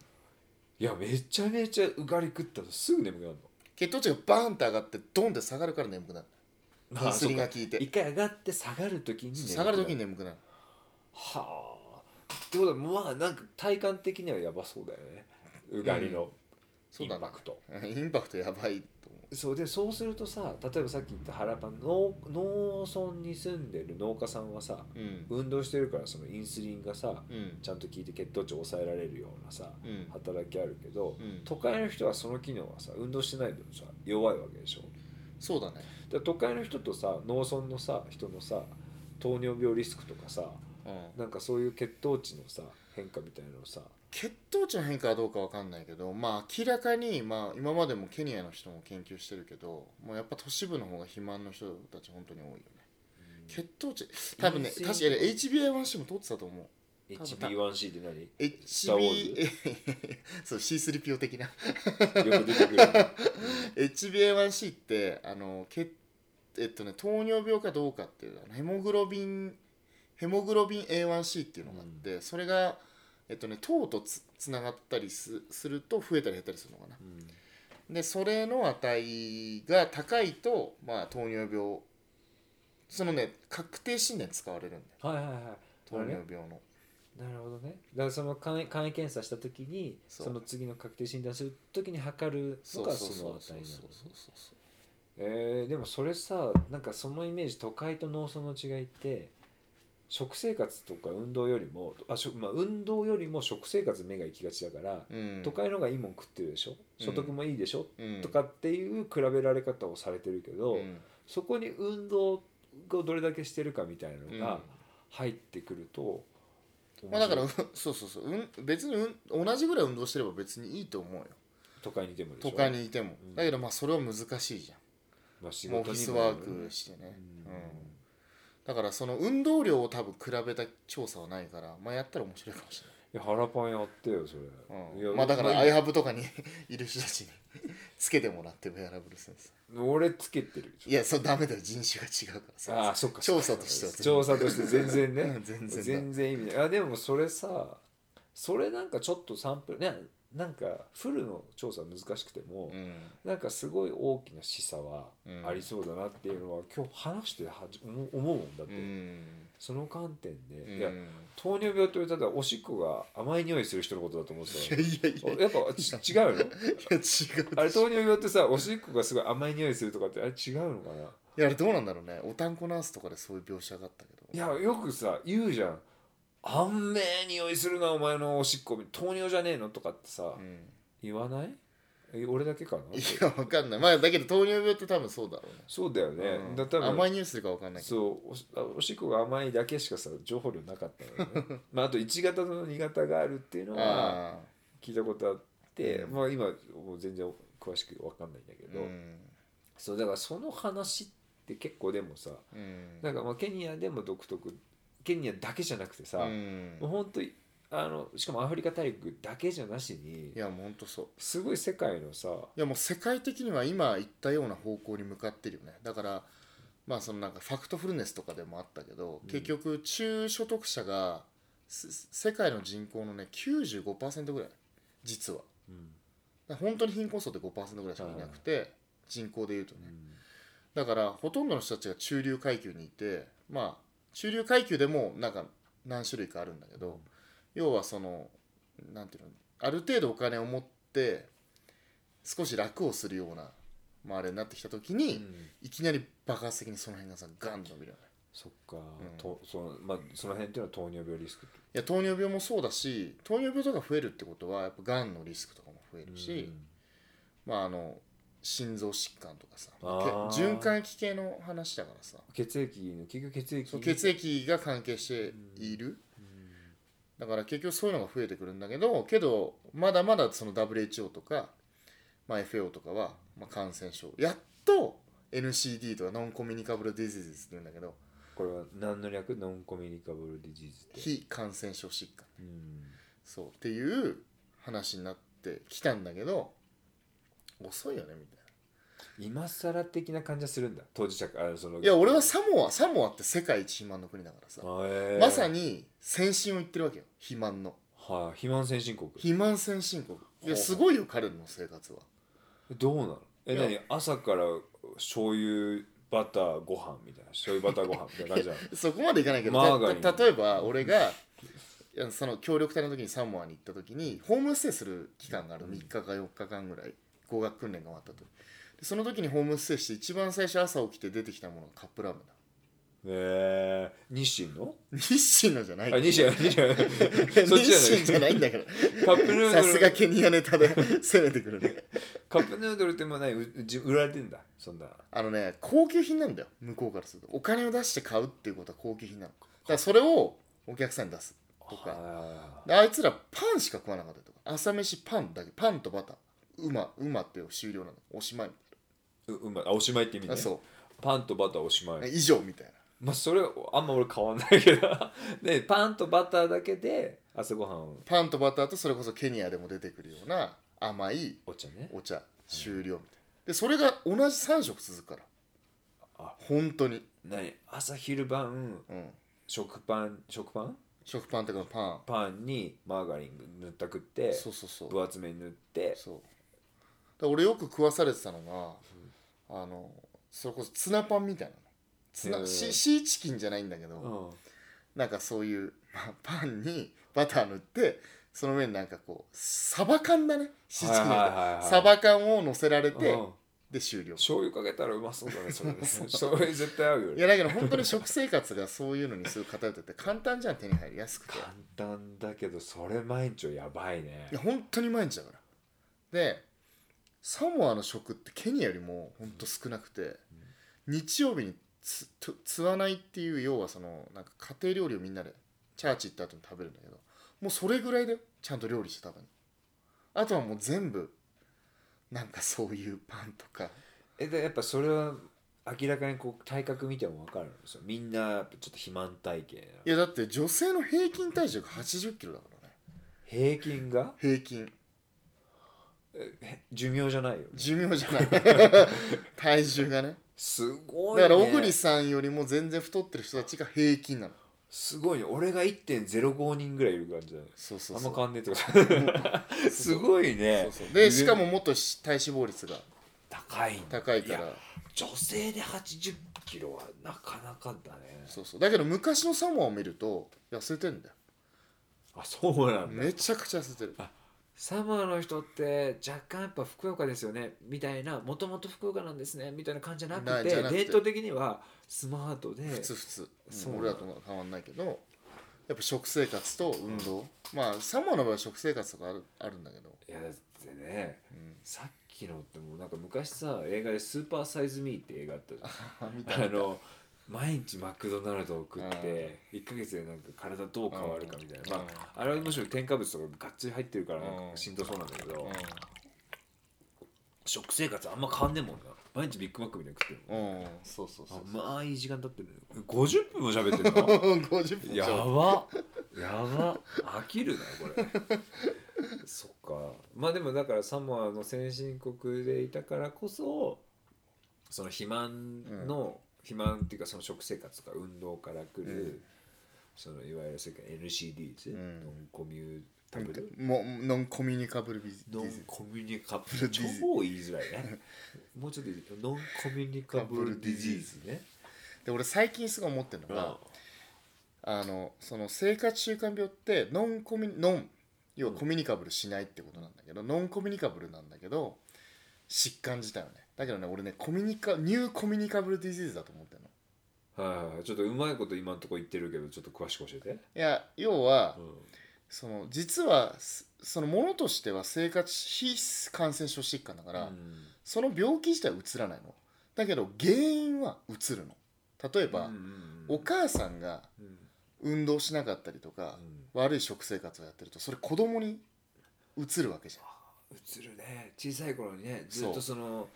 いやめちゃめちゃうがり食ったらすぐ眠くなる血糖値がバーンって上がってドンって下がるから眠くなる。のインスリンがあ効いて。一回上がって下がるときに下がる時に眠くなる。はあ。ってことはまあなんか体感的にはやばそうだよね。うがりのインそうだねパクト、インパクトやばいと思そう。でそうするとさ例えばさっき言った原パン農農村に住んでる農家さんはさううん。運動してるからそのインスリンがさうん。ちゃんと効いて血糖値を抑えられるようなさうん。働きあるけど、うん。都会の人はその機能はさ運動してない分さ弱いわけでしょそうだね。で都会の人とさ農村のさ人のさ糖尿病リスクとかさうん。なんかそういう血糖値のさ変化みたいなのさ。血糖値の変化はどうかわかんないけどまあ明らかにまあ今までもケニアの人も研究してるけどもうやっぱ都市部の方が肥満の人たち本当に多いよね。血糖値多分ね確かに HbA1c も取ってたと思う HB1C って何？HB そう C3PO 的な。よく出てくる、HbA1c ってあの血えっとね糖尿病かどうかっていうヘモグロビンヘモグロビン A1c っていうのがあって、それがえっとね糖とつつながったりすすると増えたり減ったりするのかな。うん。でそれの値が高いとまあ糖尿病そのね確定診断に使われるんだよ。はいはいはい。糖尿病のなるほどね。だからその簡易簡易検査した時にそそうの次の確定診断する時に測るのがその値なのね。えーでもそれさなんかそのイメージ都会と農村の違いって食生活とか運動よりもあしょ、まあ、運動よりも食生活目が行きがちだから、うん。都会の方がいいもん食ってるでしょ？所得もいいでしょ、うん。とかっていう比べられ方をされてるけど、うん。そこに運動をどれだけしてるかみたいなのがうん。入ってくると、まあ、だから そうそうそう、うん、別に、うん、同じぐらい運動してれば別にいいと思うよ。都会にいてもでしょ。都会にいても、うん。だけどまあそれは難しいじゃまあ、仕んもうオフィスワークしてね、うん。うんだからその運動量を多分比べた調査はないからまあやったら面白いかもしいや腹パンやってよそれ、れない、いやうん、まあだからまあ iHub とかに いる人たちに つけてもらってウェアラブルセンサ俺つけてるーいやそうダメだよ。人種が違うからさ。ああそっか調査としては調査として全然ね。うん全然だ。全然意味ない。あでもそれさそれなんかちょっとサンプルねなんかフルの調査は難しくても、うん。なんかすごい大きな示唆はうん。ありそうだなっていうのは、今日話しては思うもんだって、うんその観点で、うん。いや糖尿病というただおしっこが甘い匂いする人のことだと思ってたいやいやいや。のやっぱち違うの？いや違うあれ糖尿病ってさおしっこがすごい甘い匂いするとかってあれ違うのかな？いやあれどうなんだろうね。おたんこナースとかでそういう描写があったけど。いやよくさ言うじゃん。甘い匂いするなお前のおしっこ。糖尿じゃねえの？とかってさ、うん。言わない？え俺だけかな？いやわかんない。まあだけど糖尿病って多分そうだろうね。そうだよね、うん。だ多分甘い匂いするかわかんないけど。そうおしあおしっこが甘いだけしかさ情報量なかったのよね。まああと1型と2型があるっていうのはあ聞いたことあって、うん。まあ今もう全然詳しく分かんないんだけあど、そうだからその話って結構でもさうん。なんかまあケニアでも独特ケニアだけじゃなくてさ、うん。もう本当にあのしかもアフリカ大陸だけじゃなしにいやもうほんとそう。すごい世界のさいやもう世界的には今言ったような方向に向かってるよね。だからまあそのなんかファクトフルネスとかでもあったけど、結局中所得者がす世界の人口のね95%ぐらい。実は。うん。本当に貧困層って5%ぐらいしかいなくて、人口でいうとね。うん。だからほとんどの人たちが中流階級にいてまあ中流階級でもなんか何種類かあるんだけど、要はそのなんていうのある程度お金を持って少し楽をするような、まあ、あれになってきた時に、うん。いきなり爆発的にその辺がさガンと伸びるよね。そっか、とそのまあ、その辺っていうのは糖尿病リスク。いや糖尿病もそうだし糖尿病とか増えるってことはやっぱがんのリスクとかも増えるし、まああの心臓疾患とかさ循環器系の話だからさ。血液の結局血液血液が関係している、だから結局そういうのが増えてくるんだけどけどまだまだその WHO とか、まあ、FAO とかは、まあ、感染症。やっと NCD とかノンコミュニカブルディジーズって言うんだけどこれは何の略？ノンコミュニカブルディジーズって。非感染症疾患。うん。そう。っていう話になってきたんだけど遅いよねみたい今更的な感じはするんだ。当事者あその。ないや俺はサモアサモアって世界一肥満の国だからさ、へー。まさに先進を言ってるわけよ。肥満の。はい、肥満先進国。肥満先進国。いやすごいよ彼の生活は。どうなの？え何？朝から醤油バターご飯みたいな。醤油バターご飯みたいな感じなの？そこまでいかないけど。例えば俺がその協力隊の時にサモアに行った時にホームステイする期間がある。3日か4日間ぐらい。語学訓練が終わったとでその時にホームステイして一番最初朝起きて出てきたものがカップラーメンだ。えー、日清の？日清のじゃないあ日清日清。そっち日清じじゃないゃないんだからカップヌードル。さすがケニアネタで 攻めてくるね。カップヌードルってもう売られてんだ？そんな。あのね高級品なんだよ。向こうからすると。お金を出して買うっていうことは高級品なのだからそれをお客さんに出す。とか。あいつらパンしか食わなかったりとか。朝飯パンだけ。パンとバター。馬馬っていう終了なの。おしまいううまいあおしまいって意味ね。たいなそパンとバターおしまうい以上みたいな。まあそれあんま俺変わんないけど。でパンとバターだけで朝ごはんを。パンとバターとそれこそケニアでも出てくるような甘いお茶ね。お茶終了みたいな。でそれが同じ3食続くから。あ。本当に。何？朝昼晩うん。食パン？食パン？食パンとかのパンパンにマーガリン塗ったくってそうそうそう分厚めに塗ってそうだから俺よく食わされてたのが、あのそれこそツナパンみたいなの。ツナシシーチキンじゃないんだけど、うん。なんかそういう、まあ、パンにバター塗ってその上になんかこうサバ缶だね。シーチキンはいはいサバ缶を乗せられて、うん。で終了。醤油かけたらうまそうだねそれね。醤油絶対合うよいやだけど本当に食生活がそういうのにすごい偏ってて簡単じゃん手に入りやすくて。い簡単だけどそれ毎日はやばいね。や本当に毎日だから。でサモアの食ってケニアよりも本当少なくて、日曜日につつつわないっていう要はそのなんか家庭料理をみんなでチャーチ行った後に食べるんだけどもうそれぐらいだよ。ちゃんと料理して食べるあとはもう全部なんかそういうパンとか。えでやっぱそれは明らかにこう体格見ても分かるんですよ。みんなちょっと肥満体型いやだって女性の平均体重が8 0キロだからね。平均が？平均。え寿命じゃないよね。寿命じゃない。体重がね。すごい、ね、だから小栗さんよりも全然太ってる人たちが平均なの。すごいね。俺が1.05人ぐらいいる感じだね。そうそうそう。あんま変わんねえと。か すごいね。そうそう。でしかももっとし体脂肪率が。高い高いから。や女性で80キロはなかなかだね。そうそう。だけど昔のサモアを見ると痩せてんだよ。あそうなんだ。めちゃくちゃ痩せてるサマーの人って若干やっぱふくよかですよね。みたいなもともとふくよかなんですね。みたいな感じじゃなくて伝統的にはスマートで。普通普通、そう。俺らと変わんないけどやっぱ食生活と運動、まあサモアの場合は食生活とかあるあるんだけど、いやだってねうん、さっきのってもうなんか昔さ映画で「スーパーサイズ・ミー」って映画あったじゃん。あの毎日マクドナルドを食って1ヶ月でなんか体どう変わるかみたいな、うん。まあ、あれはむしろ添加物とかがっつり入ってるからなん。うんかしんどそうなんだけど、う食生活あんま変わんねえもんな。毎日ビッグマックみたいなの食ってるもんん、うん、そうそうそうあまあいい時間経ってる50分も喋ってるの？50分やば。やば。飽きるなこれ。そっか。まあでもだからサモアの先進国でいたからこそその肥満の、肥満っていうかその食生活とか運動からくる、うん。そのいわゆる世界 NCDs、うん。ノンコミュータブルもうノンコミュニカブルビジノンコミュニカブブルルディズ超言いづらいねもうちょっといいノンコミュニカブルディジーズね。で俺最近すごい思ってるのが、あのその生活習慣病ってノンコミノン要はコミュニカブルしないってことなんだけど、ノンコミュニカブルなんだけど疾患自体はねだけどね俺ねコミュニカニューコミュニカブルディジーズだと思ってるの。はいちょっとうまいこと今のところ言ってるけどちょっと詳しく教えて、いや要は、うんその実はすそのものとしては生活非感染症疾患だから、うんその病気自体はうつらないの。だけど原因はうつるの。例えば、うんうんうんお母さんがうん。運動しなかったりとか、悪い食生活をやってるとそれ子供にうつるわけじゃん。映るね。小さい頃にねずっとその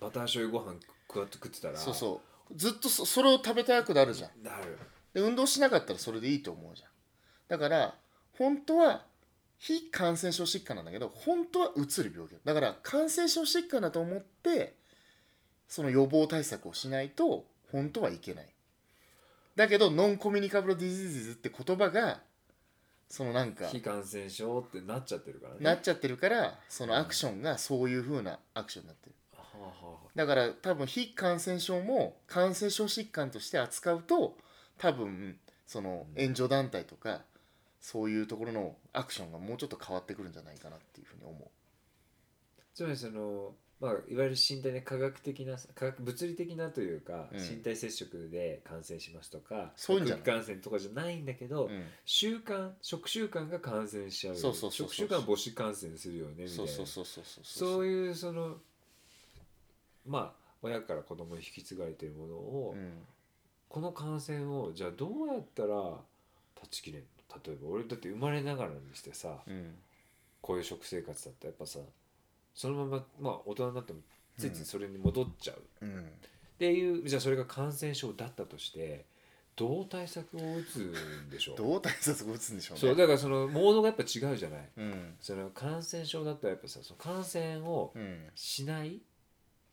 バター醤油ご飯食わって食ってたら。そうそう。ずっとそそれを食べたくなるじゃん。なる。で運動しなかったらそれでいいと思うじゃん。だから本当は非感染症疾患なんだけど本当はうつる病気。だから感染症疾患だと思ってその予防対策をしないと本当はいけない。だけどノンコミュニカブルディジーズって言葉がそのなんか非感染症ってなっちゃってるからね。なっちゃってるからそのアクションがそういう風なアクションになってるだから多分非感染症も感染症疾患として扱うと多分その援助団体とかそういうところのアクションがもうちょっと変わってくるんじゃないかなっていうふうに思つまりそのまあ、いわゆる身体ね科学的な科学物理的なというか、うん。身体接触で感染しますとかそういうんじゃない。空気感染とかじゃないんだけど、う、うん、習慣食習慣が感染しちゃう。そうそうそうそう食習慣は母子感染するよねみたいな。そうそうそうそうそう。そういうそのまあ親から子供に引き継がれているものを、うん。この感染をじゃあどうやったら断ち切れんの？例えば俺だって生まれながらにしてさうん。こういう食生活だったらやっぱさそのまままあ大人になってもついついそれに戻っちゃう、うん。っていうじゃあそれが感染症だったとしてどう対策を打つんでしょう？どう対策を打つんでしょうね。そうだからそのモードがやっぱ違うじゃない。うん。その感染症だったらやっぱさその感染をうん。しない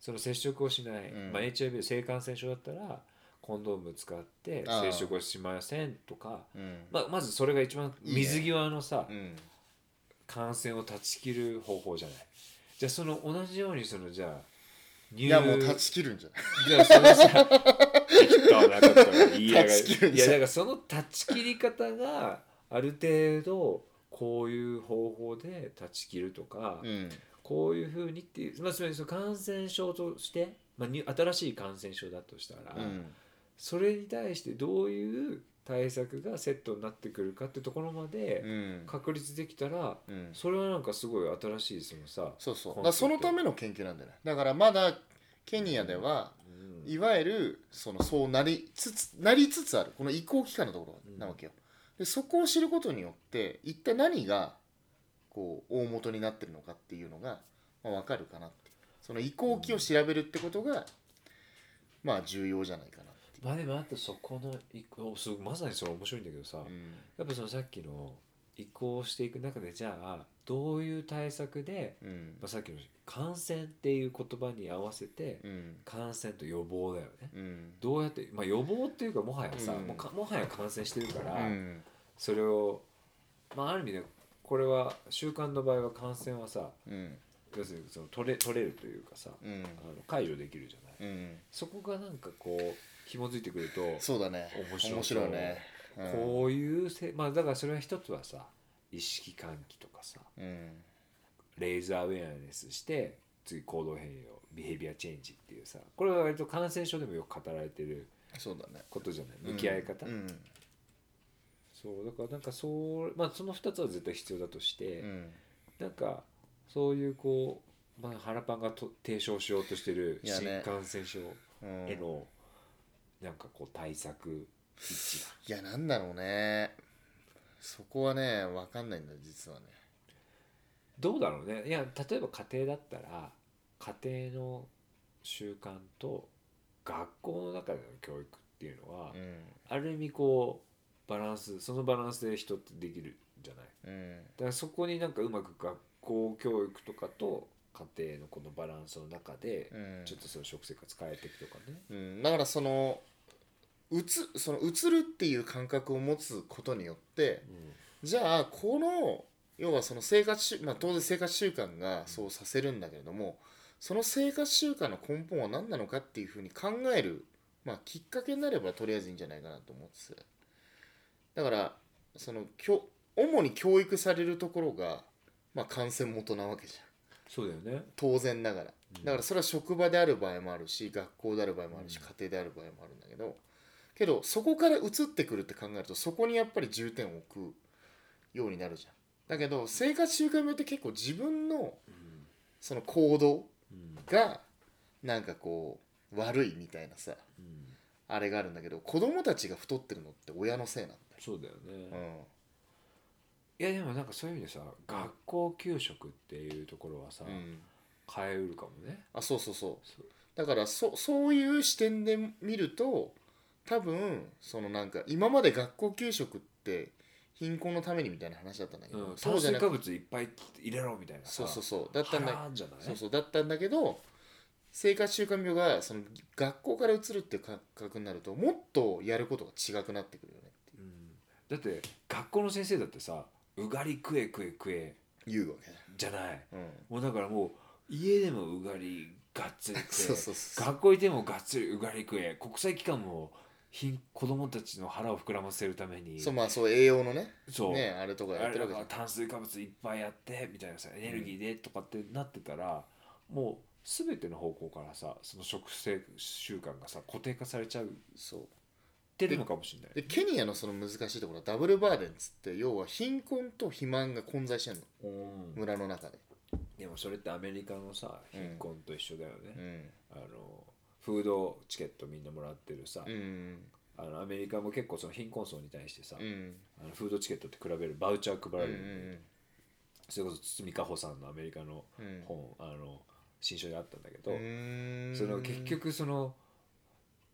その接触をしない、うん。まあ、HIV 性感染症だったらコンドーム使ってああ。接触をしませんとかうん。まあ、まずそれが一番いいね水際のさうん。感染を断ち切る方法じゃない。じゃあその同じようにそのじゃあ入いやもう断ち切るんじゃない。じゃあそのさ言いやが断ち切るんじゃんいやだからその断ち切り方がある程度こういう方法で断ち切るとか、うんこういうふうにっていう、まあ、つまりその感染症として、まあ、に新しい感染症だとしたら、うん。それに対してどういう対策がセットになってくるかってところまでうん。確立できたら、うん。それはなんかすごい新しいそのさ、そうそう。だそのための研究なんだよね。だからまだケニアではうん。いわゆるそのそうなりつつなりつつある。この移行期間のところなわけよ。でそこを知ることによって一体何がこう大元になってるのかっていうのが、まあ、分かるかなってその移行期を調べるってことがまあ重要じゃないかなってまあでもあとそこのいおすごいまさにそれ面白いんだけどさ、いう。やっぱそのさっきの移行していく中でじゃあどういう対策で、うん。まあ、さっきの感染っていう言葉に合わせてうん。感染と予防だよね。うん。どうやって、まあ、予防っていうかもはやさ、うん。もはや感染してるから、うん。それを、まあ、ある意味でこれは習慣の場合は感染はさうん。要するにその取れ取れるというかさ、うん。あの解除できるじゃない、うん。そこがなんかこう紐づいてくるとそうだね。面白いね。うん。こういうせまあだからそれは一つはさ意識喚起とかさうん。レイズアウェアネスして次行動変容ビヘイビアチェンジっていうさこれは割と感染症でもよく語られてるそうだね。ことじゃない？向き合い方、うんそうだからなんかそうまあその2つは絶対必要だとして、うん。なんかそういうこう、まあ、原パンがと提唱しようとしてる新感染症うん。へのなんかこう対策一いやなんだろうね。そこはね分かんないんだ実はね。どうだろうね。いや例えば家庭だったら家庭の習慣と学校の中での教育っていうのは、うん。ある意味こうバランスそのバランスで人ってできるんじゃない。うん。だからそこになんかうまく学校教育とかと家庭のこのバランスの中で、うん。ちょっとその食生活変えていくとかね。うん、だからそのうつその移るっていう感覚を持つことによってじゃあこの要はその生活習、まあ、当然生活習慣がそうさせるんだけれどもその生活習慣の根本は何なのかっていうふうに考える、まあ、きっかけになればとりあえずいいんじゃないかなと思っててだからそのきょ主に教育されるところが、まあ、感染元なわけじゃん。そうだよね。当然ながら。うん。だからそれは職場である場合もあるし学校である場合もあるしうん。家庭である場合もあるんだけど。けどそこから移ってくるって考えるとそこにやっぱり重点を置くようになるじゃん。だけど生活習慣病って結構自分のうん。その行動うん。がなんかこう悪いみたいなさうん。あれがあるんだけど子供たちが太ってるのって親のせいなんだよ、そうだよね、うん。いやでもなんかそういう意味でさ学校給食っていうところはさ、うん、変えうるかもね。あそうそうそう。そう。だからそそういう視点で見ると多分そのなんか今まで学校給食って貧困のためにみたいな話だったんだけど、うん、そうじゃなく物いっぱい入れろみたいなさ。そうそうそう。だったんだそうそう。だったんだけど生活習慣病がその学校から移るっていう感覚になるともっとやることが違くなってくるよねだって学校の先生だってさうがり食え食え食え言うわけじゃない。うん。もうだからもう家でもうがりがっつり食え そうそうそう学校行ってもがっつりうがり食え国際機関も貧子供たちの腹を膨らませるために。そうまあそう栄養のねそう。ねあれとかやってるわけじゃん。だから炭水化物いっぱいやってみたいなさエネルギーでとかってなってたら、もう全ての方向からさその食生習慣がさ固定化されちゃう。っそうてるのかもしれない。でケニアのその難しいところはダブルバーデンっつって要は貧困と肥満が混在してるの。うん。村の中で、でもそれってアメリカのさうん。貧困と一緒だよね、うん。あのフードチケットみんなもらってるさ、うん。あのアメリカも結構その貧困層に対してさ、うん。あのフードチケットって比べるバウチャー配らうんれるん。で、それこそ堤かほさんのアメリカのうん。本、あの新書にあったんだけど、うん。その結局その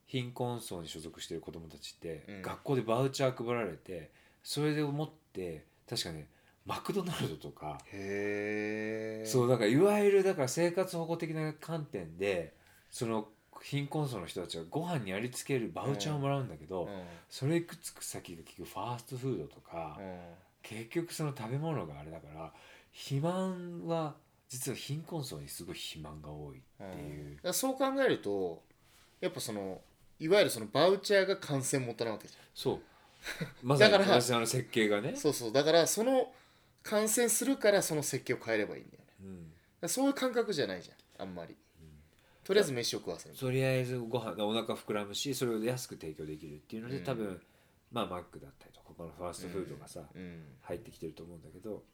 貧困層に所属している子どもたちって、うん。学校でバウチャー配られてそれで思って確かねマクドナルドとか、へえそうだからいわゆるだから生活保護的な観点でその貧困層の人たちはご飯にありつけるバウチャーをもらうんだけど、うん。それいくつく先が結局ファーストフードとか、結局その食べ物があれだから肥満は実は貧困層にすごい肥満が多いっていう。だか、らそう考えるとやっぱそのいわゆるそのバウチャーが感染元なわけじそう。まさにだから私の設計がね。ゃんそうそう。だからその感染するからその設計を変えればいいんだよね。うん。そういう感覚じゃないじゃんあんまり。とりあえず飯を食わせる。とりあえずご飯お腹膨らむしそれを安く提供できるっていうので、うん。多分まあマックだったりとかこのファーストフードがさ、うん。入ってきてると思うんだけど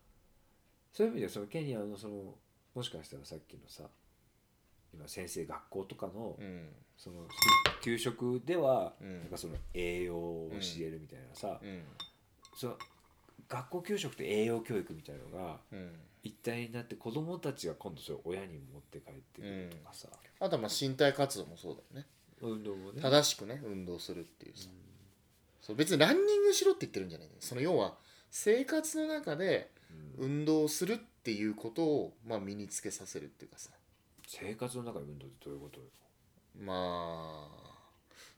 そういう意味ではそのケニアのそのもしかしたらさっきのさ今先生学校とかの、うん。その給食では、うん。なんかその栄養を教えるみたいなさ、うん。その学校給食と栄養教育みたいのがうん。一体になって子供たちが今度それを親に持って帰ってくるとかさ、あとはまあ身体活動もそうだよね。運動もね。正しくね運動するっていうさ。そう別にランニングしろって言ってるんじゃないその要は生活の中でうん。運動をするっていうことを、まあ、身につけさせるっていうかさ生活の中で運動ってどういうことよ？まあ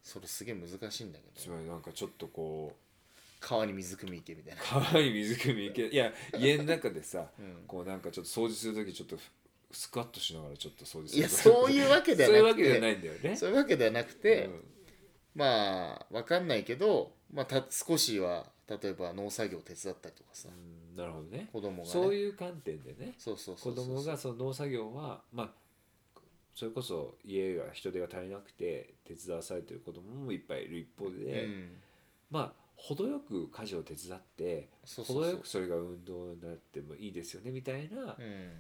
それすげえ難しいんだけど。つまりなんかちょっとこ川に水汲み行けみたいな、う川に水汲み行け。いや家の中でさ うん。こうなんかちょっと掃除する時ちょっとスクワットしながらちょっと掃除するいやそうういうわけではそういうなくてわけではないんだよね。そういうわけではなくて、うん。まあわかんないけど、まあ、た少しは例えば農作業を手伝ったりとかさ。うんなるほどね。子供がね。そういう観点でね。そうそうそ子うそう。供がその農作業はまあそれこそ家が人手が足りなくて手伝わされてる子供もいっぱいいる一方で、うん。まあ程よく家事を手伝って程よくそれが運動になってもいいですよねみたいなうん。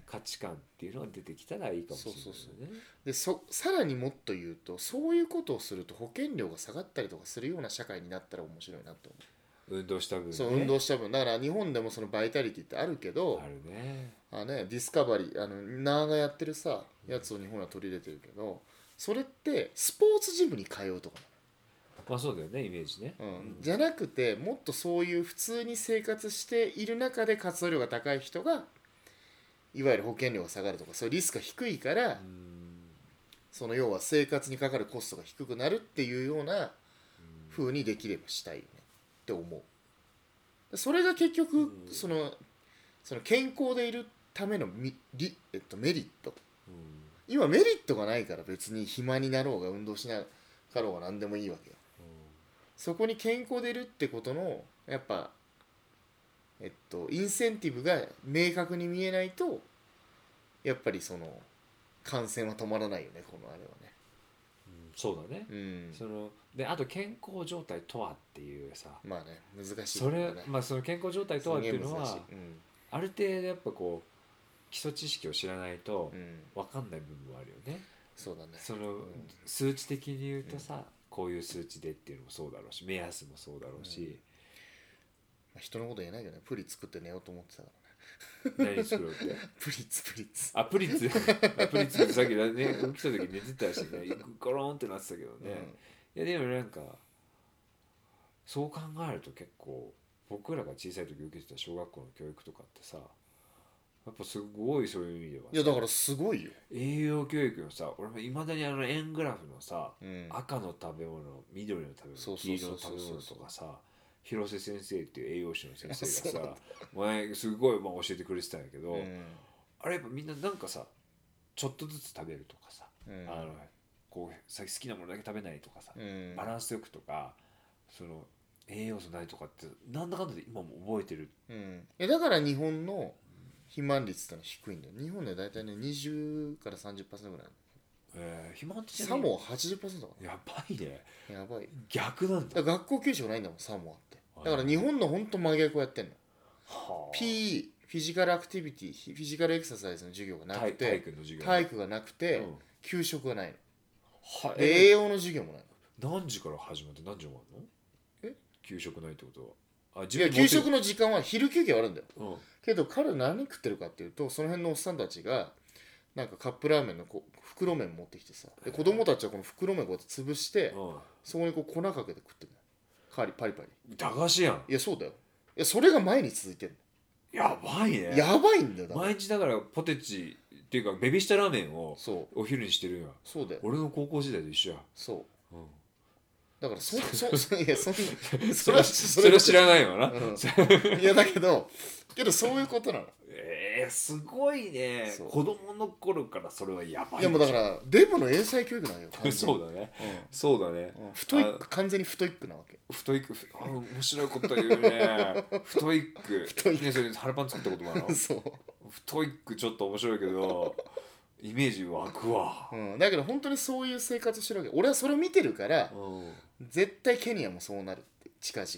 価値観っていうのが出てきたらいいかもしれないそうそうよね。でそさらにもっと言うとそういうことをすると保険料が下がったりとかするような社会になったら面白いなと思運動した分、う、ね、そう運動した分。だから日本でもそのバイタリティってあるけどあるね。あね、ディスカバリーあのナーがやってるさやつを日本は取り入れてるけどそれってスポーツジムに通うとかまあそうだよねイメージね。うん。じゃなくてもっとそういう普通に生活している中で活動量が高い人がいわゆる保険料が下がるとかそういうリスクが低いから、うん。その要は生活にかかるコストが低くなるっていうような風にできればしたいよねって思う。それが結局うん。そのその健康でいるためのみリ、えっと、メリット。うん今メリットがないから別に暇になろうが運動しなかろうが何でもいいわけよ。そこに健康でいるってことのやっぱえっとインセンティブが明確に見えないとやっぱりその感染は止まらないよねこのあれはね。うんそうだね。うん。そのであと健康状態とはっていうさ。まあね難しいそれまあその健康状態とはっていうのはうん。ある程度やっぱこう基礎知識を知らないとうん。分かんない部分もあるよね。そうだね。そのうん。数値的に言うとさ、こういう数値でっていうのもそうだろうし目安もそうだろうし、まあ人のこと言えないけどね。プリ作って寝ようと思ってたからね。何作ろうって？プリッツプリッツ。あプリッツ。あプリッツ。ってさっきね起きた時寝てたしね。ゴロンってなってたけどね、いやでもなんかそう考えると結構僕らが小さい時受けてた小学校の教育とかってさやっぱすごいそういう意味では。さいやだからすごいよ、栄養教育のさ俺もいまだにあの円グラフのさ、うん、赤の食べ物緑の食べ物黄色の食べ物とかさ広瀬先生っていう栄養士の先生がさ 前すごいまあ教えてくれてたんやけど、うん。あれやっぱみんななんかさちょっとずつ食べるとかさ、うん。あのこうさ好きなものだけ食べないとかさ、うん。バランスよくとかその栄養素ないとかってなんだかんだで今も覚えてる。うん、えだから日本の肥満率ってのは低いんだよ。日本で大体ね20から30%ぐらいえー、肥満ってサモア80%だかやばいね。らやばい。逆なんだ。だから学校給食ないんだもんサモアって。はい。だから日本のほんと真逆をやってんの。はあ。PE フィジカルアクティビティフィジカルエクササイズの授業がなく体体て育の授業。体育がなくて、うん。給食がないの。栄え養の授業もないの。何時から始まって何時終わるの？え？給食ないってことはあ自分で持ってる。給食の時間は昼休憩はあるんだよ。うん。けど彼ら何食ってるかっていうとその辺のおっさんたちがなんかカップラーメンのこう袋麺持ってきてさで子供たちはこの袋麺こうやって潰してそこにこう粉かけて食ってるのカリパリパリ。うん駄菓子やん。いやそうだよ。いやそれが毎日続いてるやばいね。のやばいんだよだから。毎日だからポテチっていうかベビースターラーメンをそう。お昼にしてるんや。そうだよ。俺の高校時代と一緒や、そう。うん、だからそそそいやそんな それはそれは知らないわな、うん。いやだけどけどそういうことなの。えー、すごいね。子供の頃からそれはやばいいやもうだからデブの英才教育なんよ そうだね。うん。そうだね。うん。太い完全に太いなわけ。太いくあ面白いこと言うね。太いく太いくねそれ腹パン作ったこともあるのそう。太いくちょっと面白いけどイメージ湧くわ。うん、だけど本当にそういう生活してるわけ。俺はそれを見てるからうん絶対ケニアもそうなるって近々。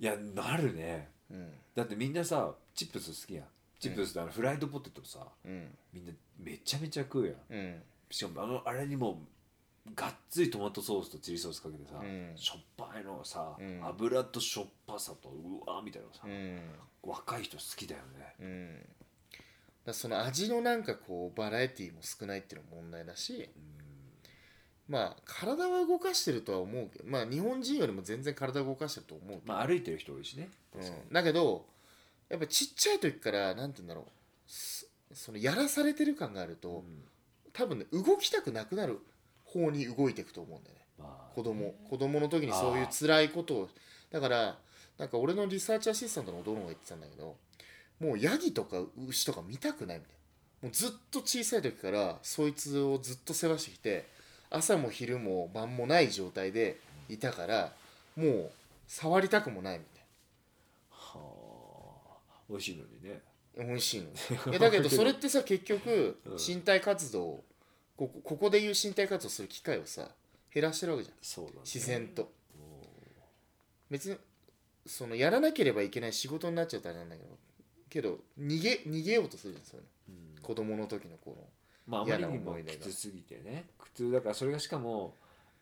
いやなるね。うん。だってみんなさチップス好きやん。チップスってあのフライドポテトさうん。みんなめちゃめちゃ食うやん。うん。しかもあのあれにもがっつりトマトソースとチリソースかけてさ、うん。しょっぱいのをさ、うん。油としょっぱさとうわーみたいなのさ、うん。若い人好きだよね。うん。だその味のなんかこうバラエティーも少ないっていうのも問題だしまあ体は動かしてるとは思うけどまあ日本人よりも全然体を動かしてると思うけど、まあ歩いてる人多いしね。うん、だけどやっぱちっちゃい時からなんて言うんだろうそそのやらされてる感があると、うん。多分ね動きたくなくなる方に動いていくと思うんだよね。まあ。子供子供の時にそういう辛いことを。だからなんか俺のリサーチアシスタントの弟が言ってたんだけどもうヤギとか牛とか見たくないみたいな。もうずっと小さい時からそいつをずっと世話してきて朝も昼も晩もない状態でいたからもう触りたくもないみたいはあ。美味しいのにね。な美味しいのいや だけどそれってさ結局うん。身体活動ここここでいう身体活動する機会をさ減らしてるわけじゃん。そうだね。自然と。うん。別にそのやらなければいけない仕事になっちゃったらなんだけどけど逃げ逃げようとするじゃんそういうの。うん。子供の時のこのまああまりにもきつすぎてね。苦痛だからそれがしかも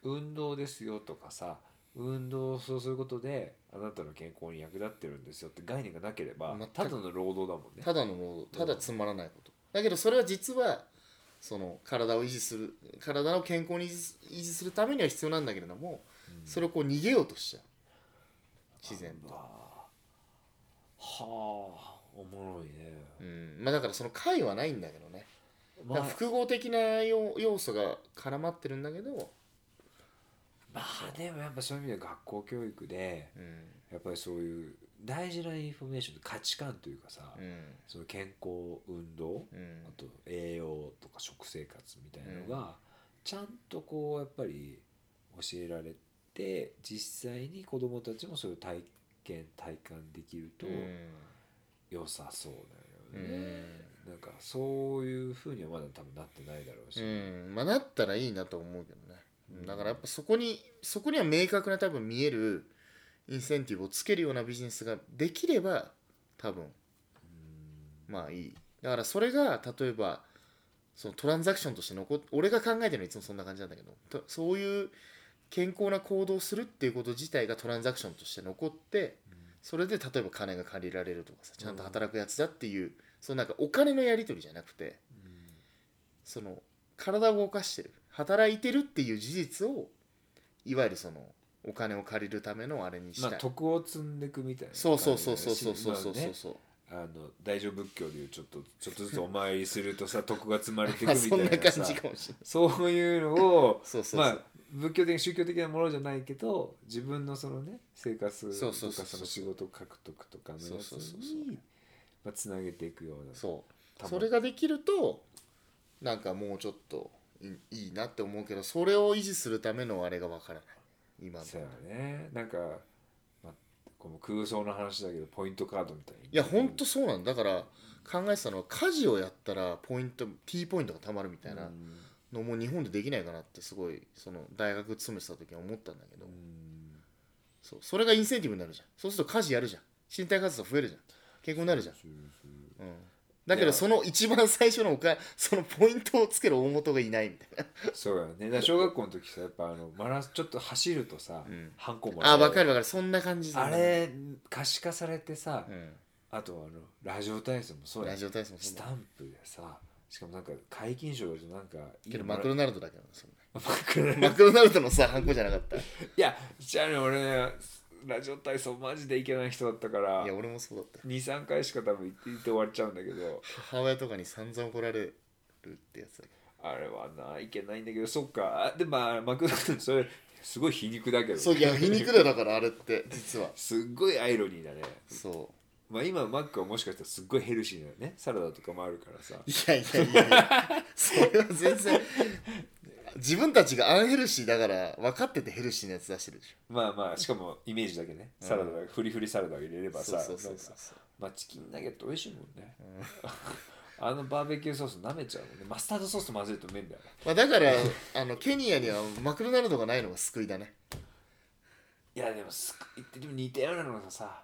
運動ですよとかさ運動をそうすることであなたの健康に役立ってるんですよって概念がなければ全くただの労働だもんね。ただのもうただつまらないこと。だけどそれは実はその体を維持する体の健康に維持す維持するためには必要なんだけれどもそれをこう逃げようとしちゃう。自然と、はあおもろいね。うん、まあだからその解はないんだけどねだまあから複合的な要要素が絡まってるんだけど、まあでもやっぱそういう意味では学校教育でうん。やっぱりそういう大事なインフォメーション価値観というかさ、うん。その健康運動うん。あと栄養とか食生活みたいなのが、ちゃんとこうやっぱり教えられて実際に子どもたちもそれを体験体感できると良さそうだよね、なんかそういうふうにはまだ多分なってないだろうし、うん。まあなったらいいなと思うけどね。うん。だからやっぱそこにそこには明確な多分見えるインセンティブをつけるようなビジネスができれば多分まあいい。だからそれが例えばそのトランザクションとして残っ俺が考えてるのはいつもそんな感じなんだけどとそういう健康な行動をするっていうこと自体がトランザクションとして残ってそれで例えば金が借りられるとかさちゃんと働くやつだっていう、そのなんかお金のやり取りじゃなくてその体を動かしてる働いてるっていう事実をいわゆるそのお金を借りるためのあれにした。い、まあ徳を積んでいくみたいなそうそうそうそうそうそうそうまあねそうあの大乗仏教でいうちょっとちょっとずつ お参りするとさ徳が積まれていくみたいそんな感じかもしれない。そういうのをそうそうそう、まあ仏教的宗教的なものじゃないけど自分のそのね生活とそうそうそうそう。かその仕事獲得とかのやつそうそうそうそう。にまあつなげていくようなそう。それができるとなんかもうちょっといいいなって思うけどそれを維持するためのあれがわからない。今の。そうやね。なんか、まあ、この空想の話だけどポイントカードみたいに。いやほんとそうなん。だだから考えてたのは家事をやったらポイント T ポイントがたまるみたいなうん。のも日本でできないかなってすごいその大学勤めてた時は思ったんだけど、うん。そう。それがインセンティブになるじゃん。そうすると家事やるじゃん。身体活動増えるじゃん健康になるじゃん、そうん、だけどその一番最初のおかそのポイントをつける大元がいないみたいな。そうやね。だ小学校の時さやっぱあのマラソンちょっと走るとさ、うん。ハンコもらえあ分かる分かる。そんな感じあれ可視化されてさ、うん。あとあのラジオ体操もそうやラジオ体操もスタンプでさしかもなんか皆勤賞だとなんかけどマクドナルドだけどねそれマクドナルド。マクドナルドのさハンコじゃなかった？いいやじゃあね俺ねラジオ体操マジでいけない人だったからや俺もそうだった。23回しか多分行って行って終わっちゃうんだけど。母親とかに散々怒られるってやつだけあれはないけないんだけどそっか。あでまあマクドナルドそれすごい皮肉だけどどそういや皮肉だよだからあれって実は。すっごいアイロニーだね。そまあ今マックはもしかしたらすっごいヘルシーなね。サラダとかもあるからさ。ういやいやいやいや。それは全然自分たちがアンヘルシーだから分かっててヘルシーなやつ出してるでしまあまあしかもイメージだけね。サラダ、フリフリサラダを入れればょそうさそうそうそう。まあチキンナゲット美味しいもんね、あのバーベキューソース舐めちゃうもんね。マスタードソースと混ぜるとうめえんだよね。まあ、だから あのケニアにはマクドナルドがないのが救いだね。いやでもす言ってでも似たようなのがさ。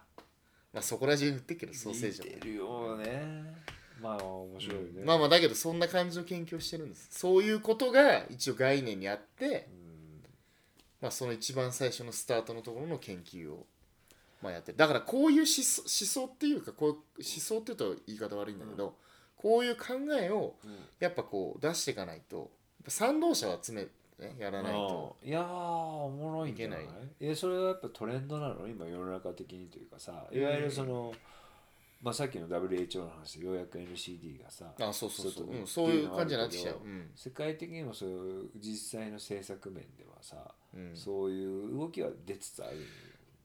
まあそこら中に売ってっけどソーセージも似てるよねまあ面白いね、まあまあだけどそんな感じの研究をしてるんです。そういうことが一応概念にあって、うん。まあ、その一番最初のスタートのところの研究を、まあ、やってる。だからこういう思想思想っていうかこういう思想って言うと言い方悪いんだけど、こういう考えをうん。やっぱこう出していかないと賛同者を集めねやらないとうんいやーおもろいんじゃない？いけない。えそれはやっぱトレンドなの？今世の中的にというかさ。いわゆるその、まあ、さっきの WHO の話でようやく NCD がさあそうそうそう、うん、そういう感じになってきちゃう、うん。世界的にもそういう実際の政策面ではさ、うん。そういう動きは出つつある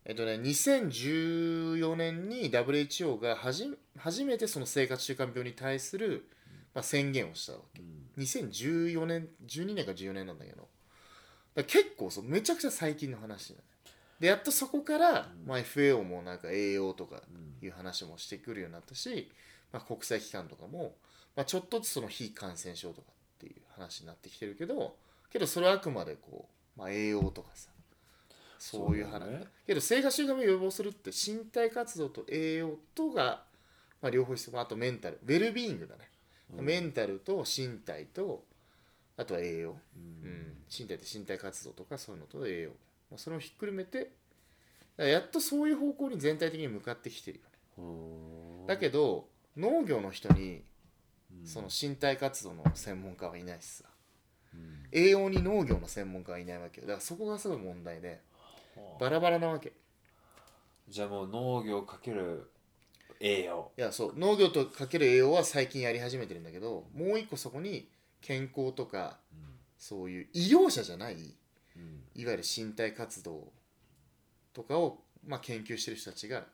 えっとね2014年に WHO がはじ初めてその生活習慣病に対する、まあ、宣言をしたわけ。うん。2014年12年か14年なんだけど。結構そうめちゃくちゃ最近の話だねでやっとそこから、うん。まあ、FAO もなんか栄養とかうんいう話もしてくるようになったし、まあ、国際機関とかも、まあ、ちょっとずつその非感染症とかっていう話になってきてるけどけどそれはあくまでこう、まあ、栄養とかさそういう話。ね。けど生活習慣病を予防するって身体活動と栄養とが、まあ、両方必要。まああとメンタル。ウェルビーイングだね、うん。メンタルと身体とあとは栄養、ううん。ん、身体って身体活動とかそういうのと栄養、まあ、それをひっくるめてやっとそういう方向に全体的に向かってきてるよね。うんだけど農業の人にうん。その身体活動の専門家はいないしさうん。栄養に農業の専門家はいないわけよ。だからそこがすごい問題でバラバラなわけ。じゃあもう農業かける栄養。いやそう。農業とかける栄養は最近やり始めてるんだけどもう一個そこに健康とかそういう医療者じゃないうんいわゆる身体活動とかを、まあ、研究してる人たちが、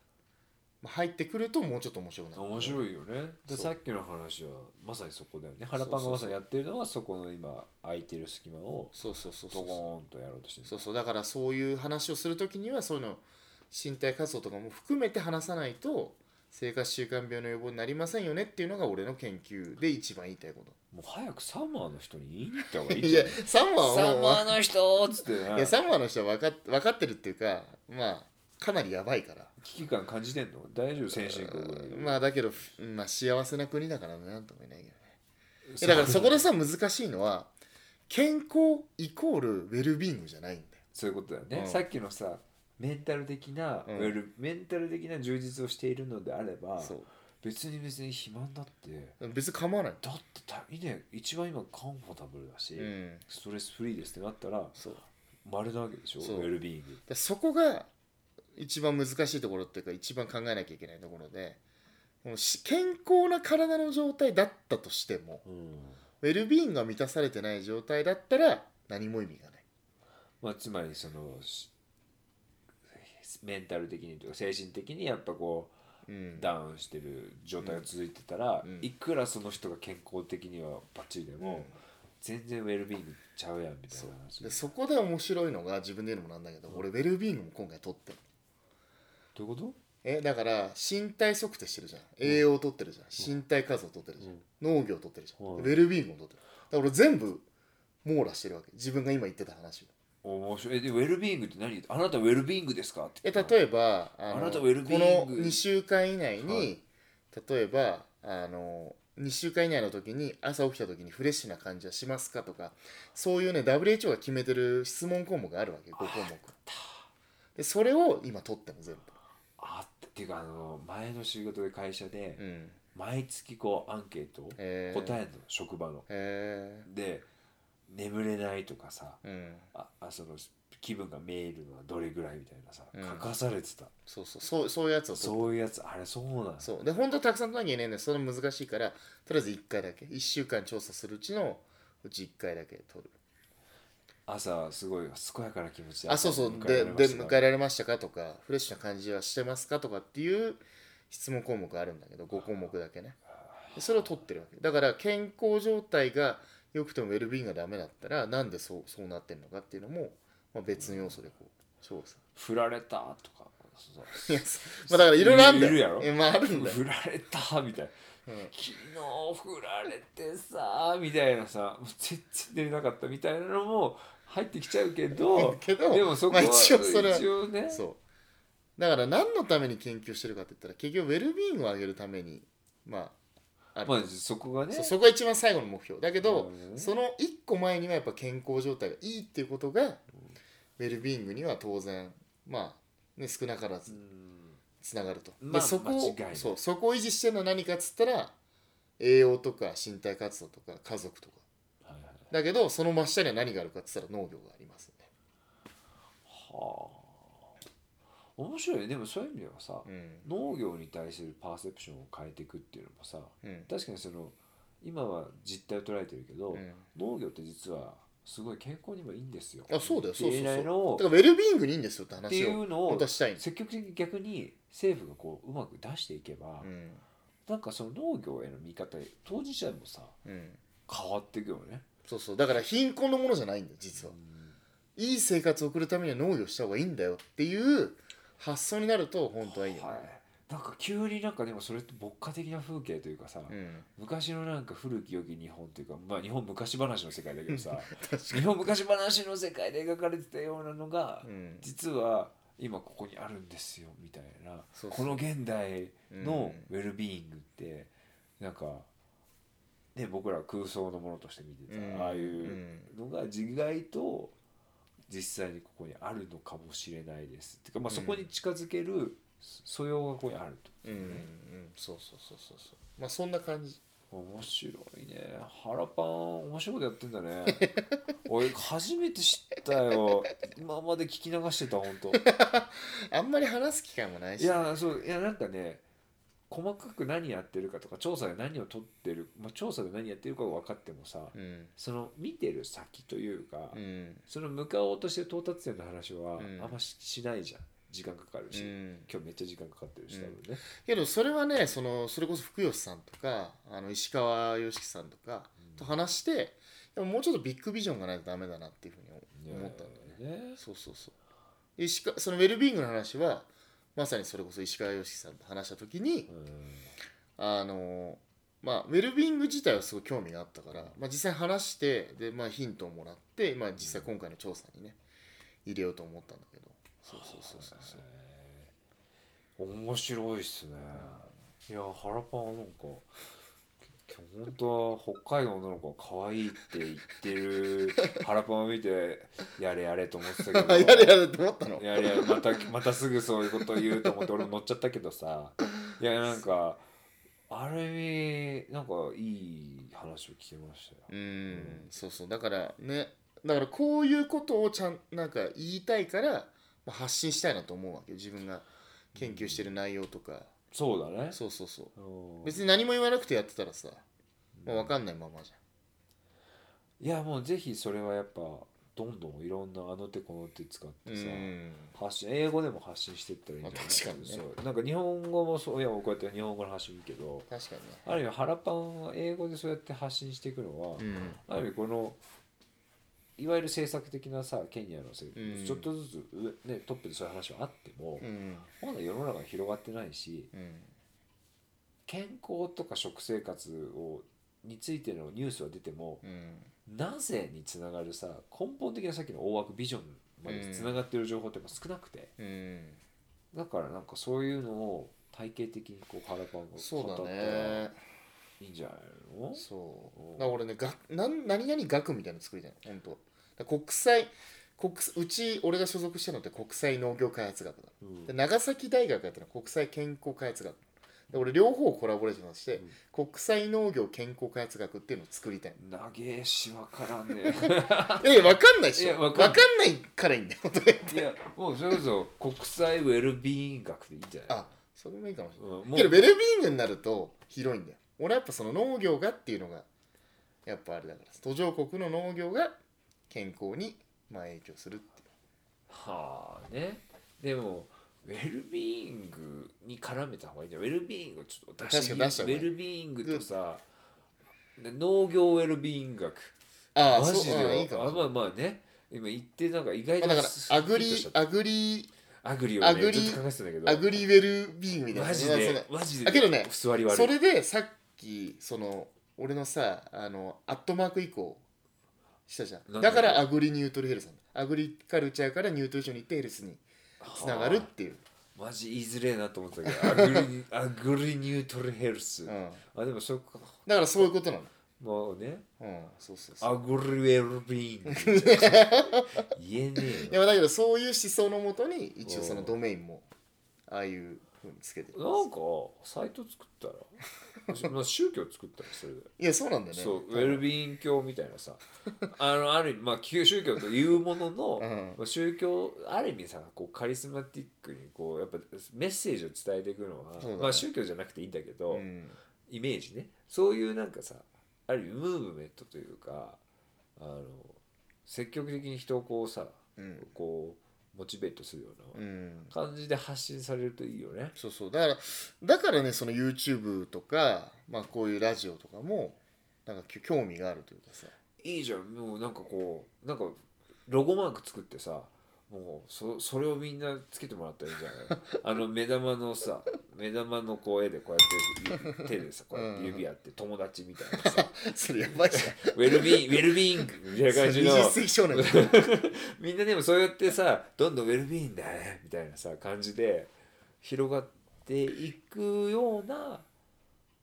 まあ、入ってくるともうちょっと面白くなる。面白いよね。でさっきの話はまさにそこだよね。腹パンがまさにやってるのはそこの今空いてる隙間をそうそうそうそうドゴーンとやろうとしてる。そうそう。だからそういう話をするときにはそういうの身体活動とかも含めて話さないと生活習慣病の予防になりませんよねっていうのが俺の研究で一番言いたいこと。もう早くサマーの人に言いに行った方がいいいやじゃんサンマはもうサマーの人っつって。いねやサンマの人は分かっ分かってるっていうかまあかなりやばいから。危機感感じてんの？大丈夫先進国まあだけど、うんまあ、幸せな国だからねなんとも言えないけどね。えだからそこでさ難しいのは健康イコールウェルビーイングじゃないんだよ。そういうことだよね、うん。さっきのさメンタル的な、うん。メンタル的な充実をしているのであれば別に別に肥満だって。別に構わない。だってたいいね。一番今カンフォタブルだし、うん。ストレスフリーですってなったらそう。丸なわけでしょ？ウそう。ェルビーイング。でそこが一番難しいところっていうか一番考えなきゃいけないところでもうし健康な体の状態だったとしてもうん。ウェルビーイングが満たされてない状態だったら何も意味がない。まあ、つまりそのしメンタル的にというか精神的にやっぱこうん。うダウンしてる状態が続いてたら、うん。いくらその人が健康的にはバッチリでも、全然ウェルビーイングちゃうやんみたいな話。でそこで面白いのが自分で言うのもなんだけど、俺ウェルビーイングも今回取ってるどういうこと？えだから身体測定してるじゃん。栄養を取ってるじゃん、身体活動取ってるじゃん、農業取ってるじゃん。ウェルビーイングも取ってる。だから俺全部網羅してるわけ。自分が今言ってた話を面白い。えでウェルビーイングって何？あなたウェルビーイングですか？って。え例えばあなたウェルビーイング。この2週間以内に、はい。例えばあの2週間以内の時に朝起きた時にフレッシュな感じはしますかとかそういうね WHO が決めてる質問項目があるわけ5項目。でそれを今取っても全あっていうかあの前の仕事で会社で部うん。毎月こうアンケートを答えるの職場の。へで眠れないとかさえうん。ああその気分が見えるのはどれぐらいみたいなさ、うん。書かされてた。そうそう。そうそういうやつをそういうやつ。あれそうなんだそう。で本当はたくさん取らなきゃいけないんだよそれ難しいからとりあえず1回だけ。1週間調査するうちのうち1回だけ取る。朝すごい健やかな気持ちであそうそう。迎でで迎えられましたかとかフレッシュな感じはしてますかとかっていう質問項目あるんだけど5項目だけね。でそれを取ってるわけ。だから健康状態が良くてもウェルビーイングがダメだったらなんでそうそうなってるのかっていうのも、まあ、別の要素でこう調査振られたとか。そ ういやまあだからいろいろあるんだよ。いるやろ。えまああるんだよ、振られたみたいな。うん。昨日振られてさみたいなさもう全然出れなかったみたいなのも入ってきちゃうけど けどでもそこは、まあ一応それは一応ね。そう。だから何のために研究してるかって言ったら結局ウェルビーイングを上げるためにまあある。まあそこがね。そこが一番最後の目標。だけど、その一個前にはやっぱ健康状態がいいっていうことが、ウェルビーイングには当然まあね少なからずうん。つながると、まあでそこをそうそこを維持してるのは何かっつったら栄養とか身体活動とか家族とか。はいはいだけどその真下には何があるかって言ったら農業がありますね。はあ面白いねでもそういう意味ではさ、うん。農業に対するパーセプションを変えていくっていうのもさうん。確かにその今は実態を捉えてるけど、うん。農業って実はすごい健康にもいいんですよ。あそうだよ。そうそうそう。をだからウェルビーイングにいいんですよってってい話をうのを積極的に逆に政府がこううまく出していけば、うん。なんかその農業への見方当事者もさうん。変わっていくよね。そうそう。だから貧困のものじゃないんだよ実は。うん。いい生活を送るためには農業した方がいいんだよっていう発想になると本当はいいよ。ね、はい、なんか急になんかでもそれって牧歌的な風景というかさ、うん、昔のなんか古き良き日本というかまあ日本昔話の世界だけどさ 日本昔話の世界で描かれてたようなのが、に、うん。実は今ここにあるんですよみたいなこの現代のうウェルビーイングってなんか、ね、僕ら空想のものとして見てた、うん。ああいうのが自害と実際にここにあるのかもしれないです。ってか、まあ、うん。そこに近づける素養がここにあると。うんうんそうそうそうそうそう。まあそんな感じ。面白いね。腹パン面白いことやってんだね。俺初めて知ったよ。今まで聞き流してた本当 あんまり話す機会もないし。いやそういやなんかね細かく何やってるかとか調査で何を取ってる、まあ、調査で何やってるかが分かってもさうん。その見てる先というか、うん。その向かおうとしてる到達点の話はうん。あんまししないじゃん。時間かかるし、うん。今日めっちゃ時間かかってるし多分ね、けどそれはねそのそれこそ福吉さんとかあの石川良樹さんとかと話してでももうちょっとビッグビジョンがないとダメだなっていうふうに思ったんだよね。ね。そうそうそう。で石川そのウェルビーイングの話はまさにそれこそ石川良樹さんと話した時にうん。あのまあウェルビーイング自体はすごい興味があったから、まあ、実際話してで、まあ、ヒントをもらって、まあ、実際今回の調査にね入れようと思ったんだけど。そうそうそうそうそう。面白いっすね。いや腹パンはなんか本当は北海道の女の子が可愛いって言ってる腹パンを見てやれやれと思ってたけど。やれやれって思ったの？いやいやまた またすぐそういうこと言うと思って俺も乗っちゃったけどさ。いやなんか ある意味なんかいい話を聞けましたよ。うんそうそう。だからねだからこういうことをちゃんなんか言いたいから、まあ、発信したいなと思うわけ。よ自分が研究してる内容とか、そうだね。そうそうそう。うん。別に何も言わなくてやってたらさ、まあ、分かんないままじいやもうぜひそれはやっぱどんどんいろんなあの手この手使っゃんてさ、うん。発信英語でも発信していったらいいんじゃない？まあ確かにね。そう。なんか日本語もそういやこうやって日本語の発信いいけど確かにね。ある意味腹パンは英語でそうやって発信していくのは、うん。ある意味このいわゆる政策的なさケニアのちょっとずつ上、ね、トップでそういう話はあっても、うん。まだ世の中に広がってないしうん。健康とか食生活をについてのニュースは出てもうん。なぜにつながるさ根本的なさっきの大枠ビジョンまでつながってる情報って少なくて、うん。だからなんかそういうのを体系的にこう腹パンが語ったらね。いいんじゃないのそう。だから俺ねがなん何々学みたいなの作りたいの本当。国際国うち俺が所属してるのって国際農業開発学だ。うん。で長崎大学やってるのは国際健康開発学。で俺両方コラボレーションして、国際農業健康開発学っていうのを作りたい。長えしわからんね。いやいや分かんないでしょ。い分かかんんないからいいんだよ。いやもうそれこそ国際ウェルビーイング学でいいんじゃない？あそれもいいかもしれない。うんけどウェルビーイングになると広いんだよ俺はやっぱその農業がっていうのがやっぱあれだから途上国の農業が健康にまあ影響するっていう。はあね。でもウェルビーイングに絡めた方がいいんじゃないウェルビーイングをちょっと出してウェルビーイングとさで農業ウェルビーイング学。ああマジそうああいでいかも。あまあまあね。今言ってなんか意外とまあだからアグリagri agri を agri ねずっと考えてたんだけど agri well-being みたいなマジでのマジであけどねそれでさっきその俺のさあのアットマーク以降したじゃなんんだだから agri nutri health agriculture から nutrition に行って health につながるっていう、マジ言いづれえなと思ってたけど agri agri nutri health、うん、あでもそっかだからそういうことなの。もうね。うんそうそうそう。 agri well-being 言えねえよ。いやだけどそういう思想のもとに一応そのドメインもああいうふうにつけてるなんかサイト作ったら？まあ 宗教作ったりそれで。いやそうなんだよね。そうウェルビーイン教みたいなさ。あのある意味まあ旧宗教というものの、うん。まあ宗教ある意味さこうカリスマティックにこうやっぱメッセージを伝えていくのは、ね。まあ宗教じゃなくていいんだけど、うん。イメージね。そういうなんかさある意味ムーブメントというかあの積極的に人をこうさ、うん。こうモチベートするよううなん。感じで発信されるといいよね。そうそう。だからだからねその YouTube とか、まあ、こういうラジオとかもなんかき興味があるというかさ。いいじゃん。もうなんかこうなんかロゴマーク作ってさもうそそれをみんなつけてもらったらいいんじゃない。あの目玉のさ 目玉のこう絵でこうやって手でさこうやって指やって友達みたいなさ。それやばいじゃん。ウェルビーウェルビーイングみたいな感じの。20世紀少年だ。みんなでもそうやってさどんどんウェルビーイングだねみたいなさ感じで広がっていくような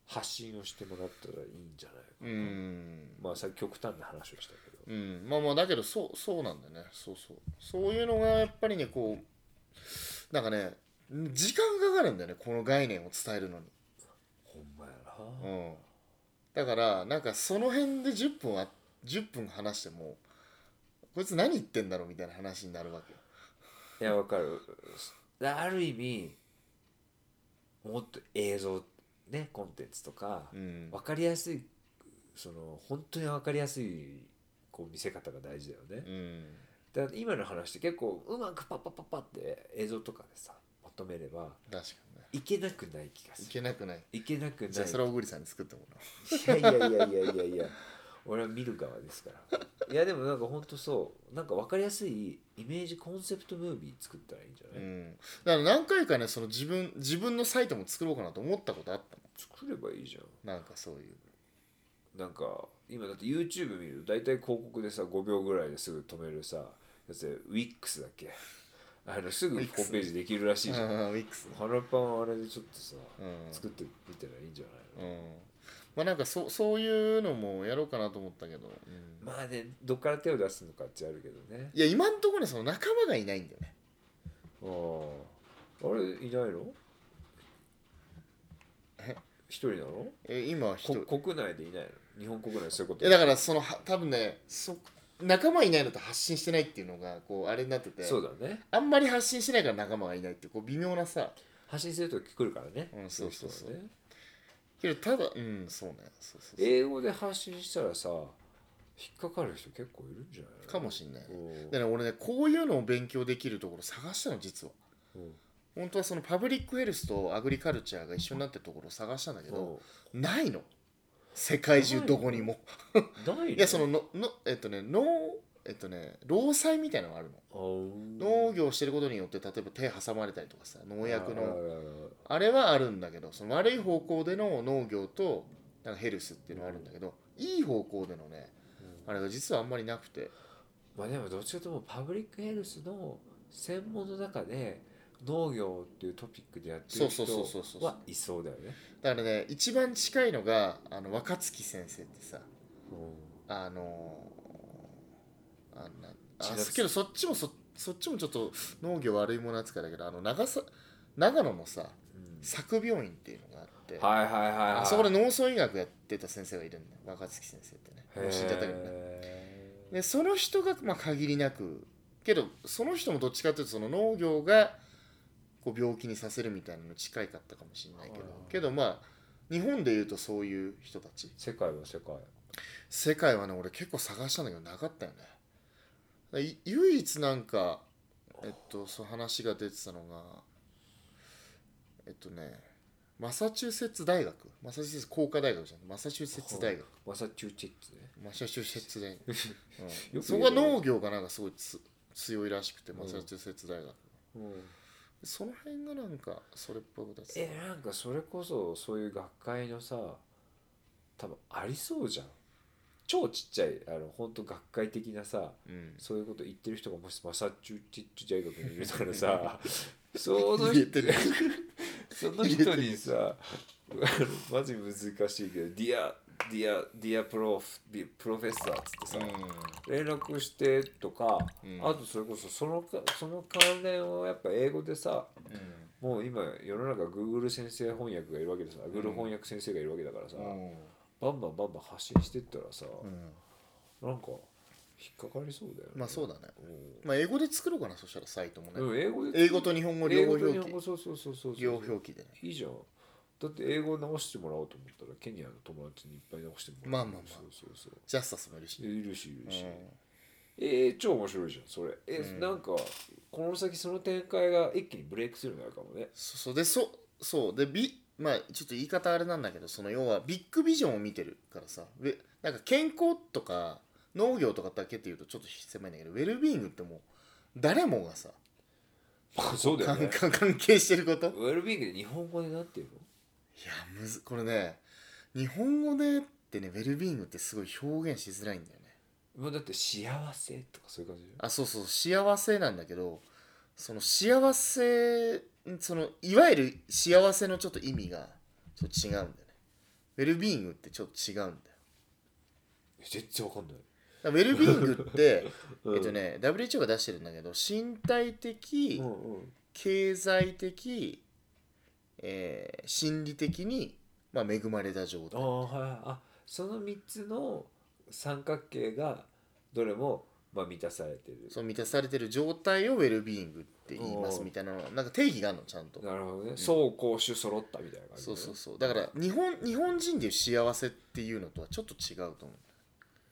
発信をしてもらったらいいんじゃないかうな、ん。まあさっき極端な話をしたけどうん。まあまあだけどそうそうなんだよね。そうそう。そういうのがやっぱりねこうなんかね時間かかるんだよねこの概念を伝えるのに。ほんまやうな、ん。だからなんかその辺で10分あ10分話してもこいつ何言ってんだろうみたいな話になるわけよ。いやわかる。ある意味もっと映像ねコンテンツとか、うん。分かりやすいその本当に分かりやすいこう見せ方が大事だよね、うん。だから今の話って結構うまくパッパッパッパって映像とかでさまとめれば確かにね。いけなくない気がすいるけなくない。いけなくない。じゃあそれは小栗さんに作ってもらいやいやいやいやいやいや。俺は見る側ですから。いやでもなんかほんとそう。なんか分かりやすいイメージコンセプトムービー作ったらいいんじゃおう、ない、うん、だから何回かねその自分自分のサイトも作ろうかなと思ったことあったも作ればいいじゃんん。なんかそういうなんか今だって YouTube 見ると大体広告でさ5秒ぐらいですぐ止めるさやつで WIX だっけ？あのすぐホームページできるらしいじゃん。ああウィックスね腹パンあれでちょっとさうん。作ってみたらいいんじゃないの、うん。まあなんかそそういうのもやろうかなと思ったけど、うん。まあねどっから手を出すのかってあるけどね。いや今んところねその仲間がいないんだよね。あああれいないの？え一人なの？え今は人。こ国内でいないの？日本国内でそういうこと？いやだからそのは多分ねそ仲間いないのと発信してないっていうのがこうあれになってて。そうだね。あんまり発信してないから仲間がいないっていうこう微妙なさ。発信するとき来るからね、うんそうそうそう。けどただうんそうね。そうそうそう。英語で発信したらさ引っかかる人結構いるんじゃないの？かもしんない。うんでね俺ねこういうのを勉強できるところ探したの実は。うん本当はそのパブリックヘルスとアグリカルチャーが一緒になってるところを探したんだけどないの。世界中どこにも。ないのいやそのののえっとね農えっとね労災みたいなのがあるの。農業をしてることによって例えば手挟まれたりとかさ農薬あのーあれはあるんだけどその悪い方向での農業となんかヘルスっていうのがあるんだけど、いい方向でのねあれが実はあんまりなくて。まあでもどっちかというとパブリックヘルスの専門の中で農業っていうトピックでやってる人そうそうそうそうそう。はいそうだよね。だからね一番近いのがあの若月先生ってさう。んあのあなあけどそっちもそそっちもちょっと農業悪いもの扱いだけどあの長さ長野のさ作病院っていうのがあって、はいはいはいはい。あそこで農村医学やってた先生がいるんだよ若月先生ってね。へー。もう死んじゃったけどねでその人がまあ限りなくけどその人もどっちかというとその農業がこう病気にさせるみたいなの近いかったかもしれないけど。けどまあ日本でいうとそういう人たち。世界は世界。世界はね俺結構探したんだけどなかったよね。唯一なんかえっとそう話が出てたのがえっとねマサチューセッツ大学。マサチューセッツ工科大学じゃんマサチューセッツ大学。マサチューチェッツね。マサチューセッツ大学、うん。そこは農業がなんかすごいつ強いらしくてマサチューセッツ大学、うんその辺がなんかそれっぽいことえなんかそれこそそういう学会のさ多分ありそうじゃん。超ちっちゃいあの本当学会的なさうん。そういうこと言ってる人がもしマサチューチェッツ大学にいるならさ その人 その人にさあの マジ難しいけど「ディアディアディアプロフディプロフェッサー」っつってさ、連絡してとか、うん。あとそれこそそのかその関連をやっぱ英語でさもう今世の中 Google 先生翻訳がいるわけでさ、Google 翻訳先生がいるわけだからさ、バンバンバンバン発信してったらさ、なんか引っかかりそうだよね。まあそうだね。まあ英語で作ろうかなそしたらサイトもね、うん、英語で英語と日本語両表記。そうそうそうそう。両表記でね。いいじゃんだって英語直してもらおうと思ったらケニアの友達にいっぱい直してもらう。まあまあまあ。そうそうそう。ジャスタスもいるし、いるしいるし、うん。えー、超面白いじゃんそれ。え、うん。なんかこの先その展開が一気にブレイクするようになるかもね。そそう。でそそう。でビまあちょっと言い方あれなんだけどその要はビッグビジョンを見てるからさ。でなんか健康とか農業とかだけっていうとちょっと狭いんだけどウェルビーイングってもう誰もがさ そうだよね。関 関係してること。いウェルビーイングで日本語でなってるの？やむずこれね日本語でってねウェルビーイングってすごい表現しづらいんだよね。もうだって幸せとかそういう感じ？あそうそう幸せなんだけどその幸せそのいわゆる幸せのちょっと意味がちょっと違うんだよね。ウェルビーイングってちょっと違うんだよ。全然わかんない。ウェルビーイングって、うん。えっとね WHO が出してるんだけど身体的、うんうん。経済的、えー心理的に、まあ、恵まれた状態。ああはいはい。あその3つの三角形がどれもまあ満たされてる。そう満たされてる状態をウェルビーイングって言いますみたいなのなんか定義があるのちゃんと。なるほどね。走攻守揃ったみたいな感じそうそうそう。だから日本日本人でいう幸せっていうのとはちょっと違うと思う。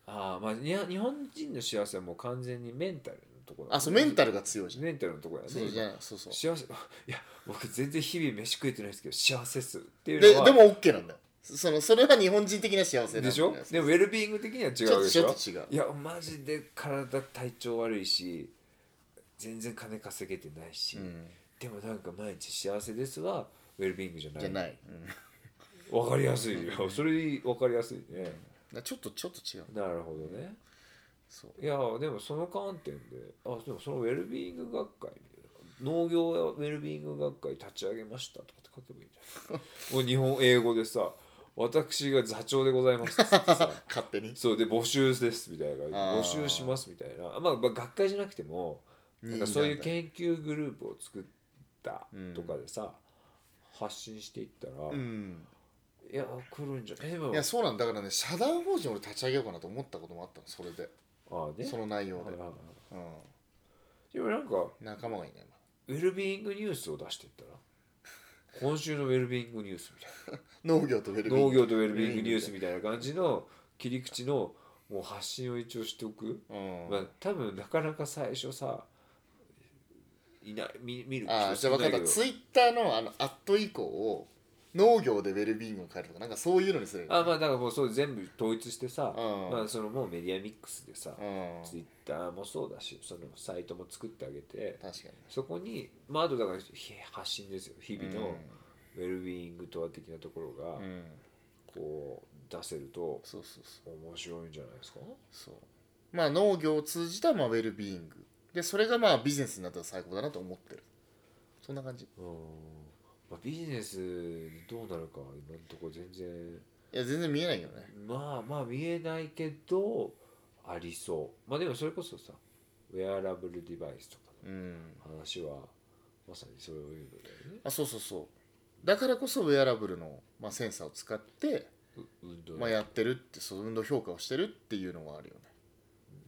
ああまあに日本人の幸せはもう完全にメンタル。のところ。あそうメンタルが強いじゃん。メンタルのところやねそうじゃそうそう。幸せ いや僕全然日々飯食えてないですけど幸せっすっていうでのはでも OK なんだよ。そのそれは日本人的な幸せでしょ？でもウェルビーイング的には違うでしょ？ちょっと違う。いやマジで体体調悪いし全然金稼げてないし、うん。でもなんか毎日幸せですはウェルビーイングじゃない。じゃない、うん、わかりやすいよ。それわかりやすいね、ちょっとちょっと違う。なるほどねそう。いやでもその観点であでもそのウェルビーイング学会農業やウェルビーイング学会立ち上げましたとかって書けばいいんじゃない？もう日本英語でさ私が座長でございますってさ。勝手に？そうで募集ですみたいな。募集しますみたいな。まあ、まあ、学会じゃなくてもなんかそういう研究グループを作ったとかでさ、発信していったら、いうん。や来るんじゃえでもいやそうなんだ。だからね社団法人俺立ち上げようかなと思ったこともあったのそれでああね。その内容で、はいはいはいうん、でもなんか仲間がいないウェルビーイングニュースを出していったら今週のウェルビーイングニュースみたい 農業とウェルビなーイング。農業とウェルビーイングニュースみたいな感じの切り口のもう発信を一応しておく、うん。まあ多分なかなか最初さいない見見るああじゃあ分かった。ツイッターのあのアット以降を農業でウェルビーイングを変えるとかなんかそういうのにするあまあだからもうそう全部統一してさ、うん。まあそのもうメディアミックスでさ、うん。ツイッターもそうだしそのサイトも作ってあげて確かに。そこにまああとだからひ発信ですよ日々のウェルビーイングとは的なところがこう出せるとそうそうそう。面白いんじゃないですか？そう。まあ農業を通じたまあウェルビーイング。でそれがまあビジネスになったら最高だなと思ってる。そんな感じ。うん、まあ、ビジネスどうなるか今のところ全然。いや全然見えないよね。まあまあ見えないけどありそう。まあでもそれこそさウェアラブルデバイスとかうん。の話はまさにそういうのだよね。あそうそうそう。だからこそウェアラブルの、まあ、センサーを使って、う運動まあ、やってるってそう運動評価をしてるっていうのはあるよね。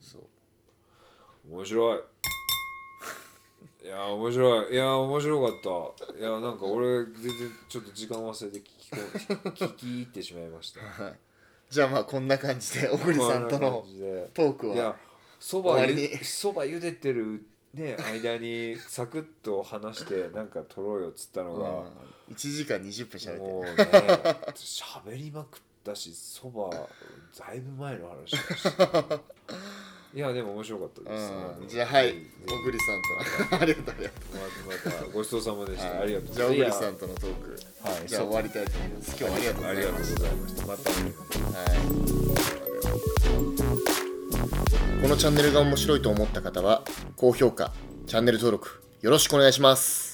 そう。面白いいや面白い。いや面白かった。いやなんか俺全然ちょっと時間忘れて聞きこ 聞き入ってしまいました。はい。じゃあまあこんな感じで小栗さんとのトークいやはそばそば茹でてるね間にサクッと話してなんか撮ろうよっつったのが、1時間20分しゃべってもうね喋りまくったしそばだいぶ前の話だし いやでも面白かったです、うん、じゃあはい。小栗さんと。ありがとうありがとまたまたごちそうさまでした、う、ありがとうじゃあ小栗さんんとのトーク。はいじゃあ終わりたいと思います。今日はありがとうごありがとうございましたました。はい。このチャンネルが面白いと思った方は高評価チャンネル登録よろしくお願いします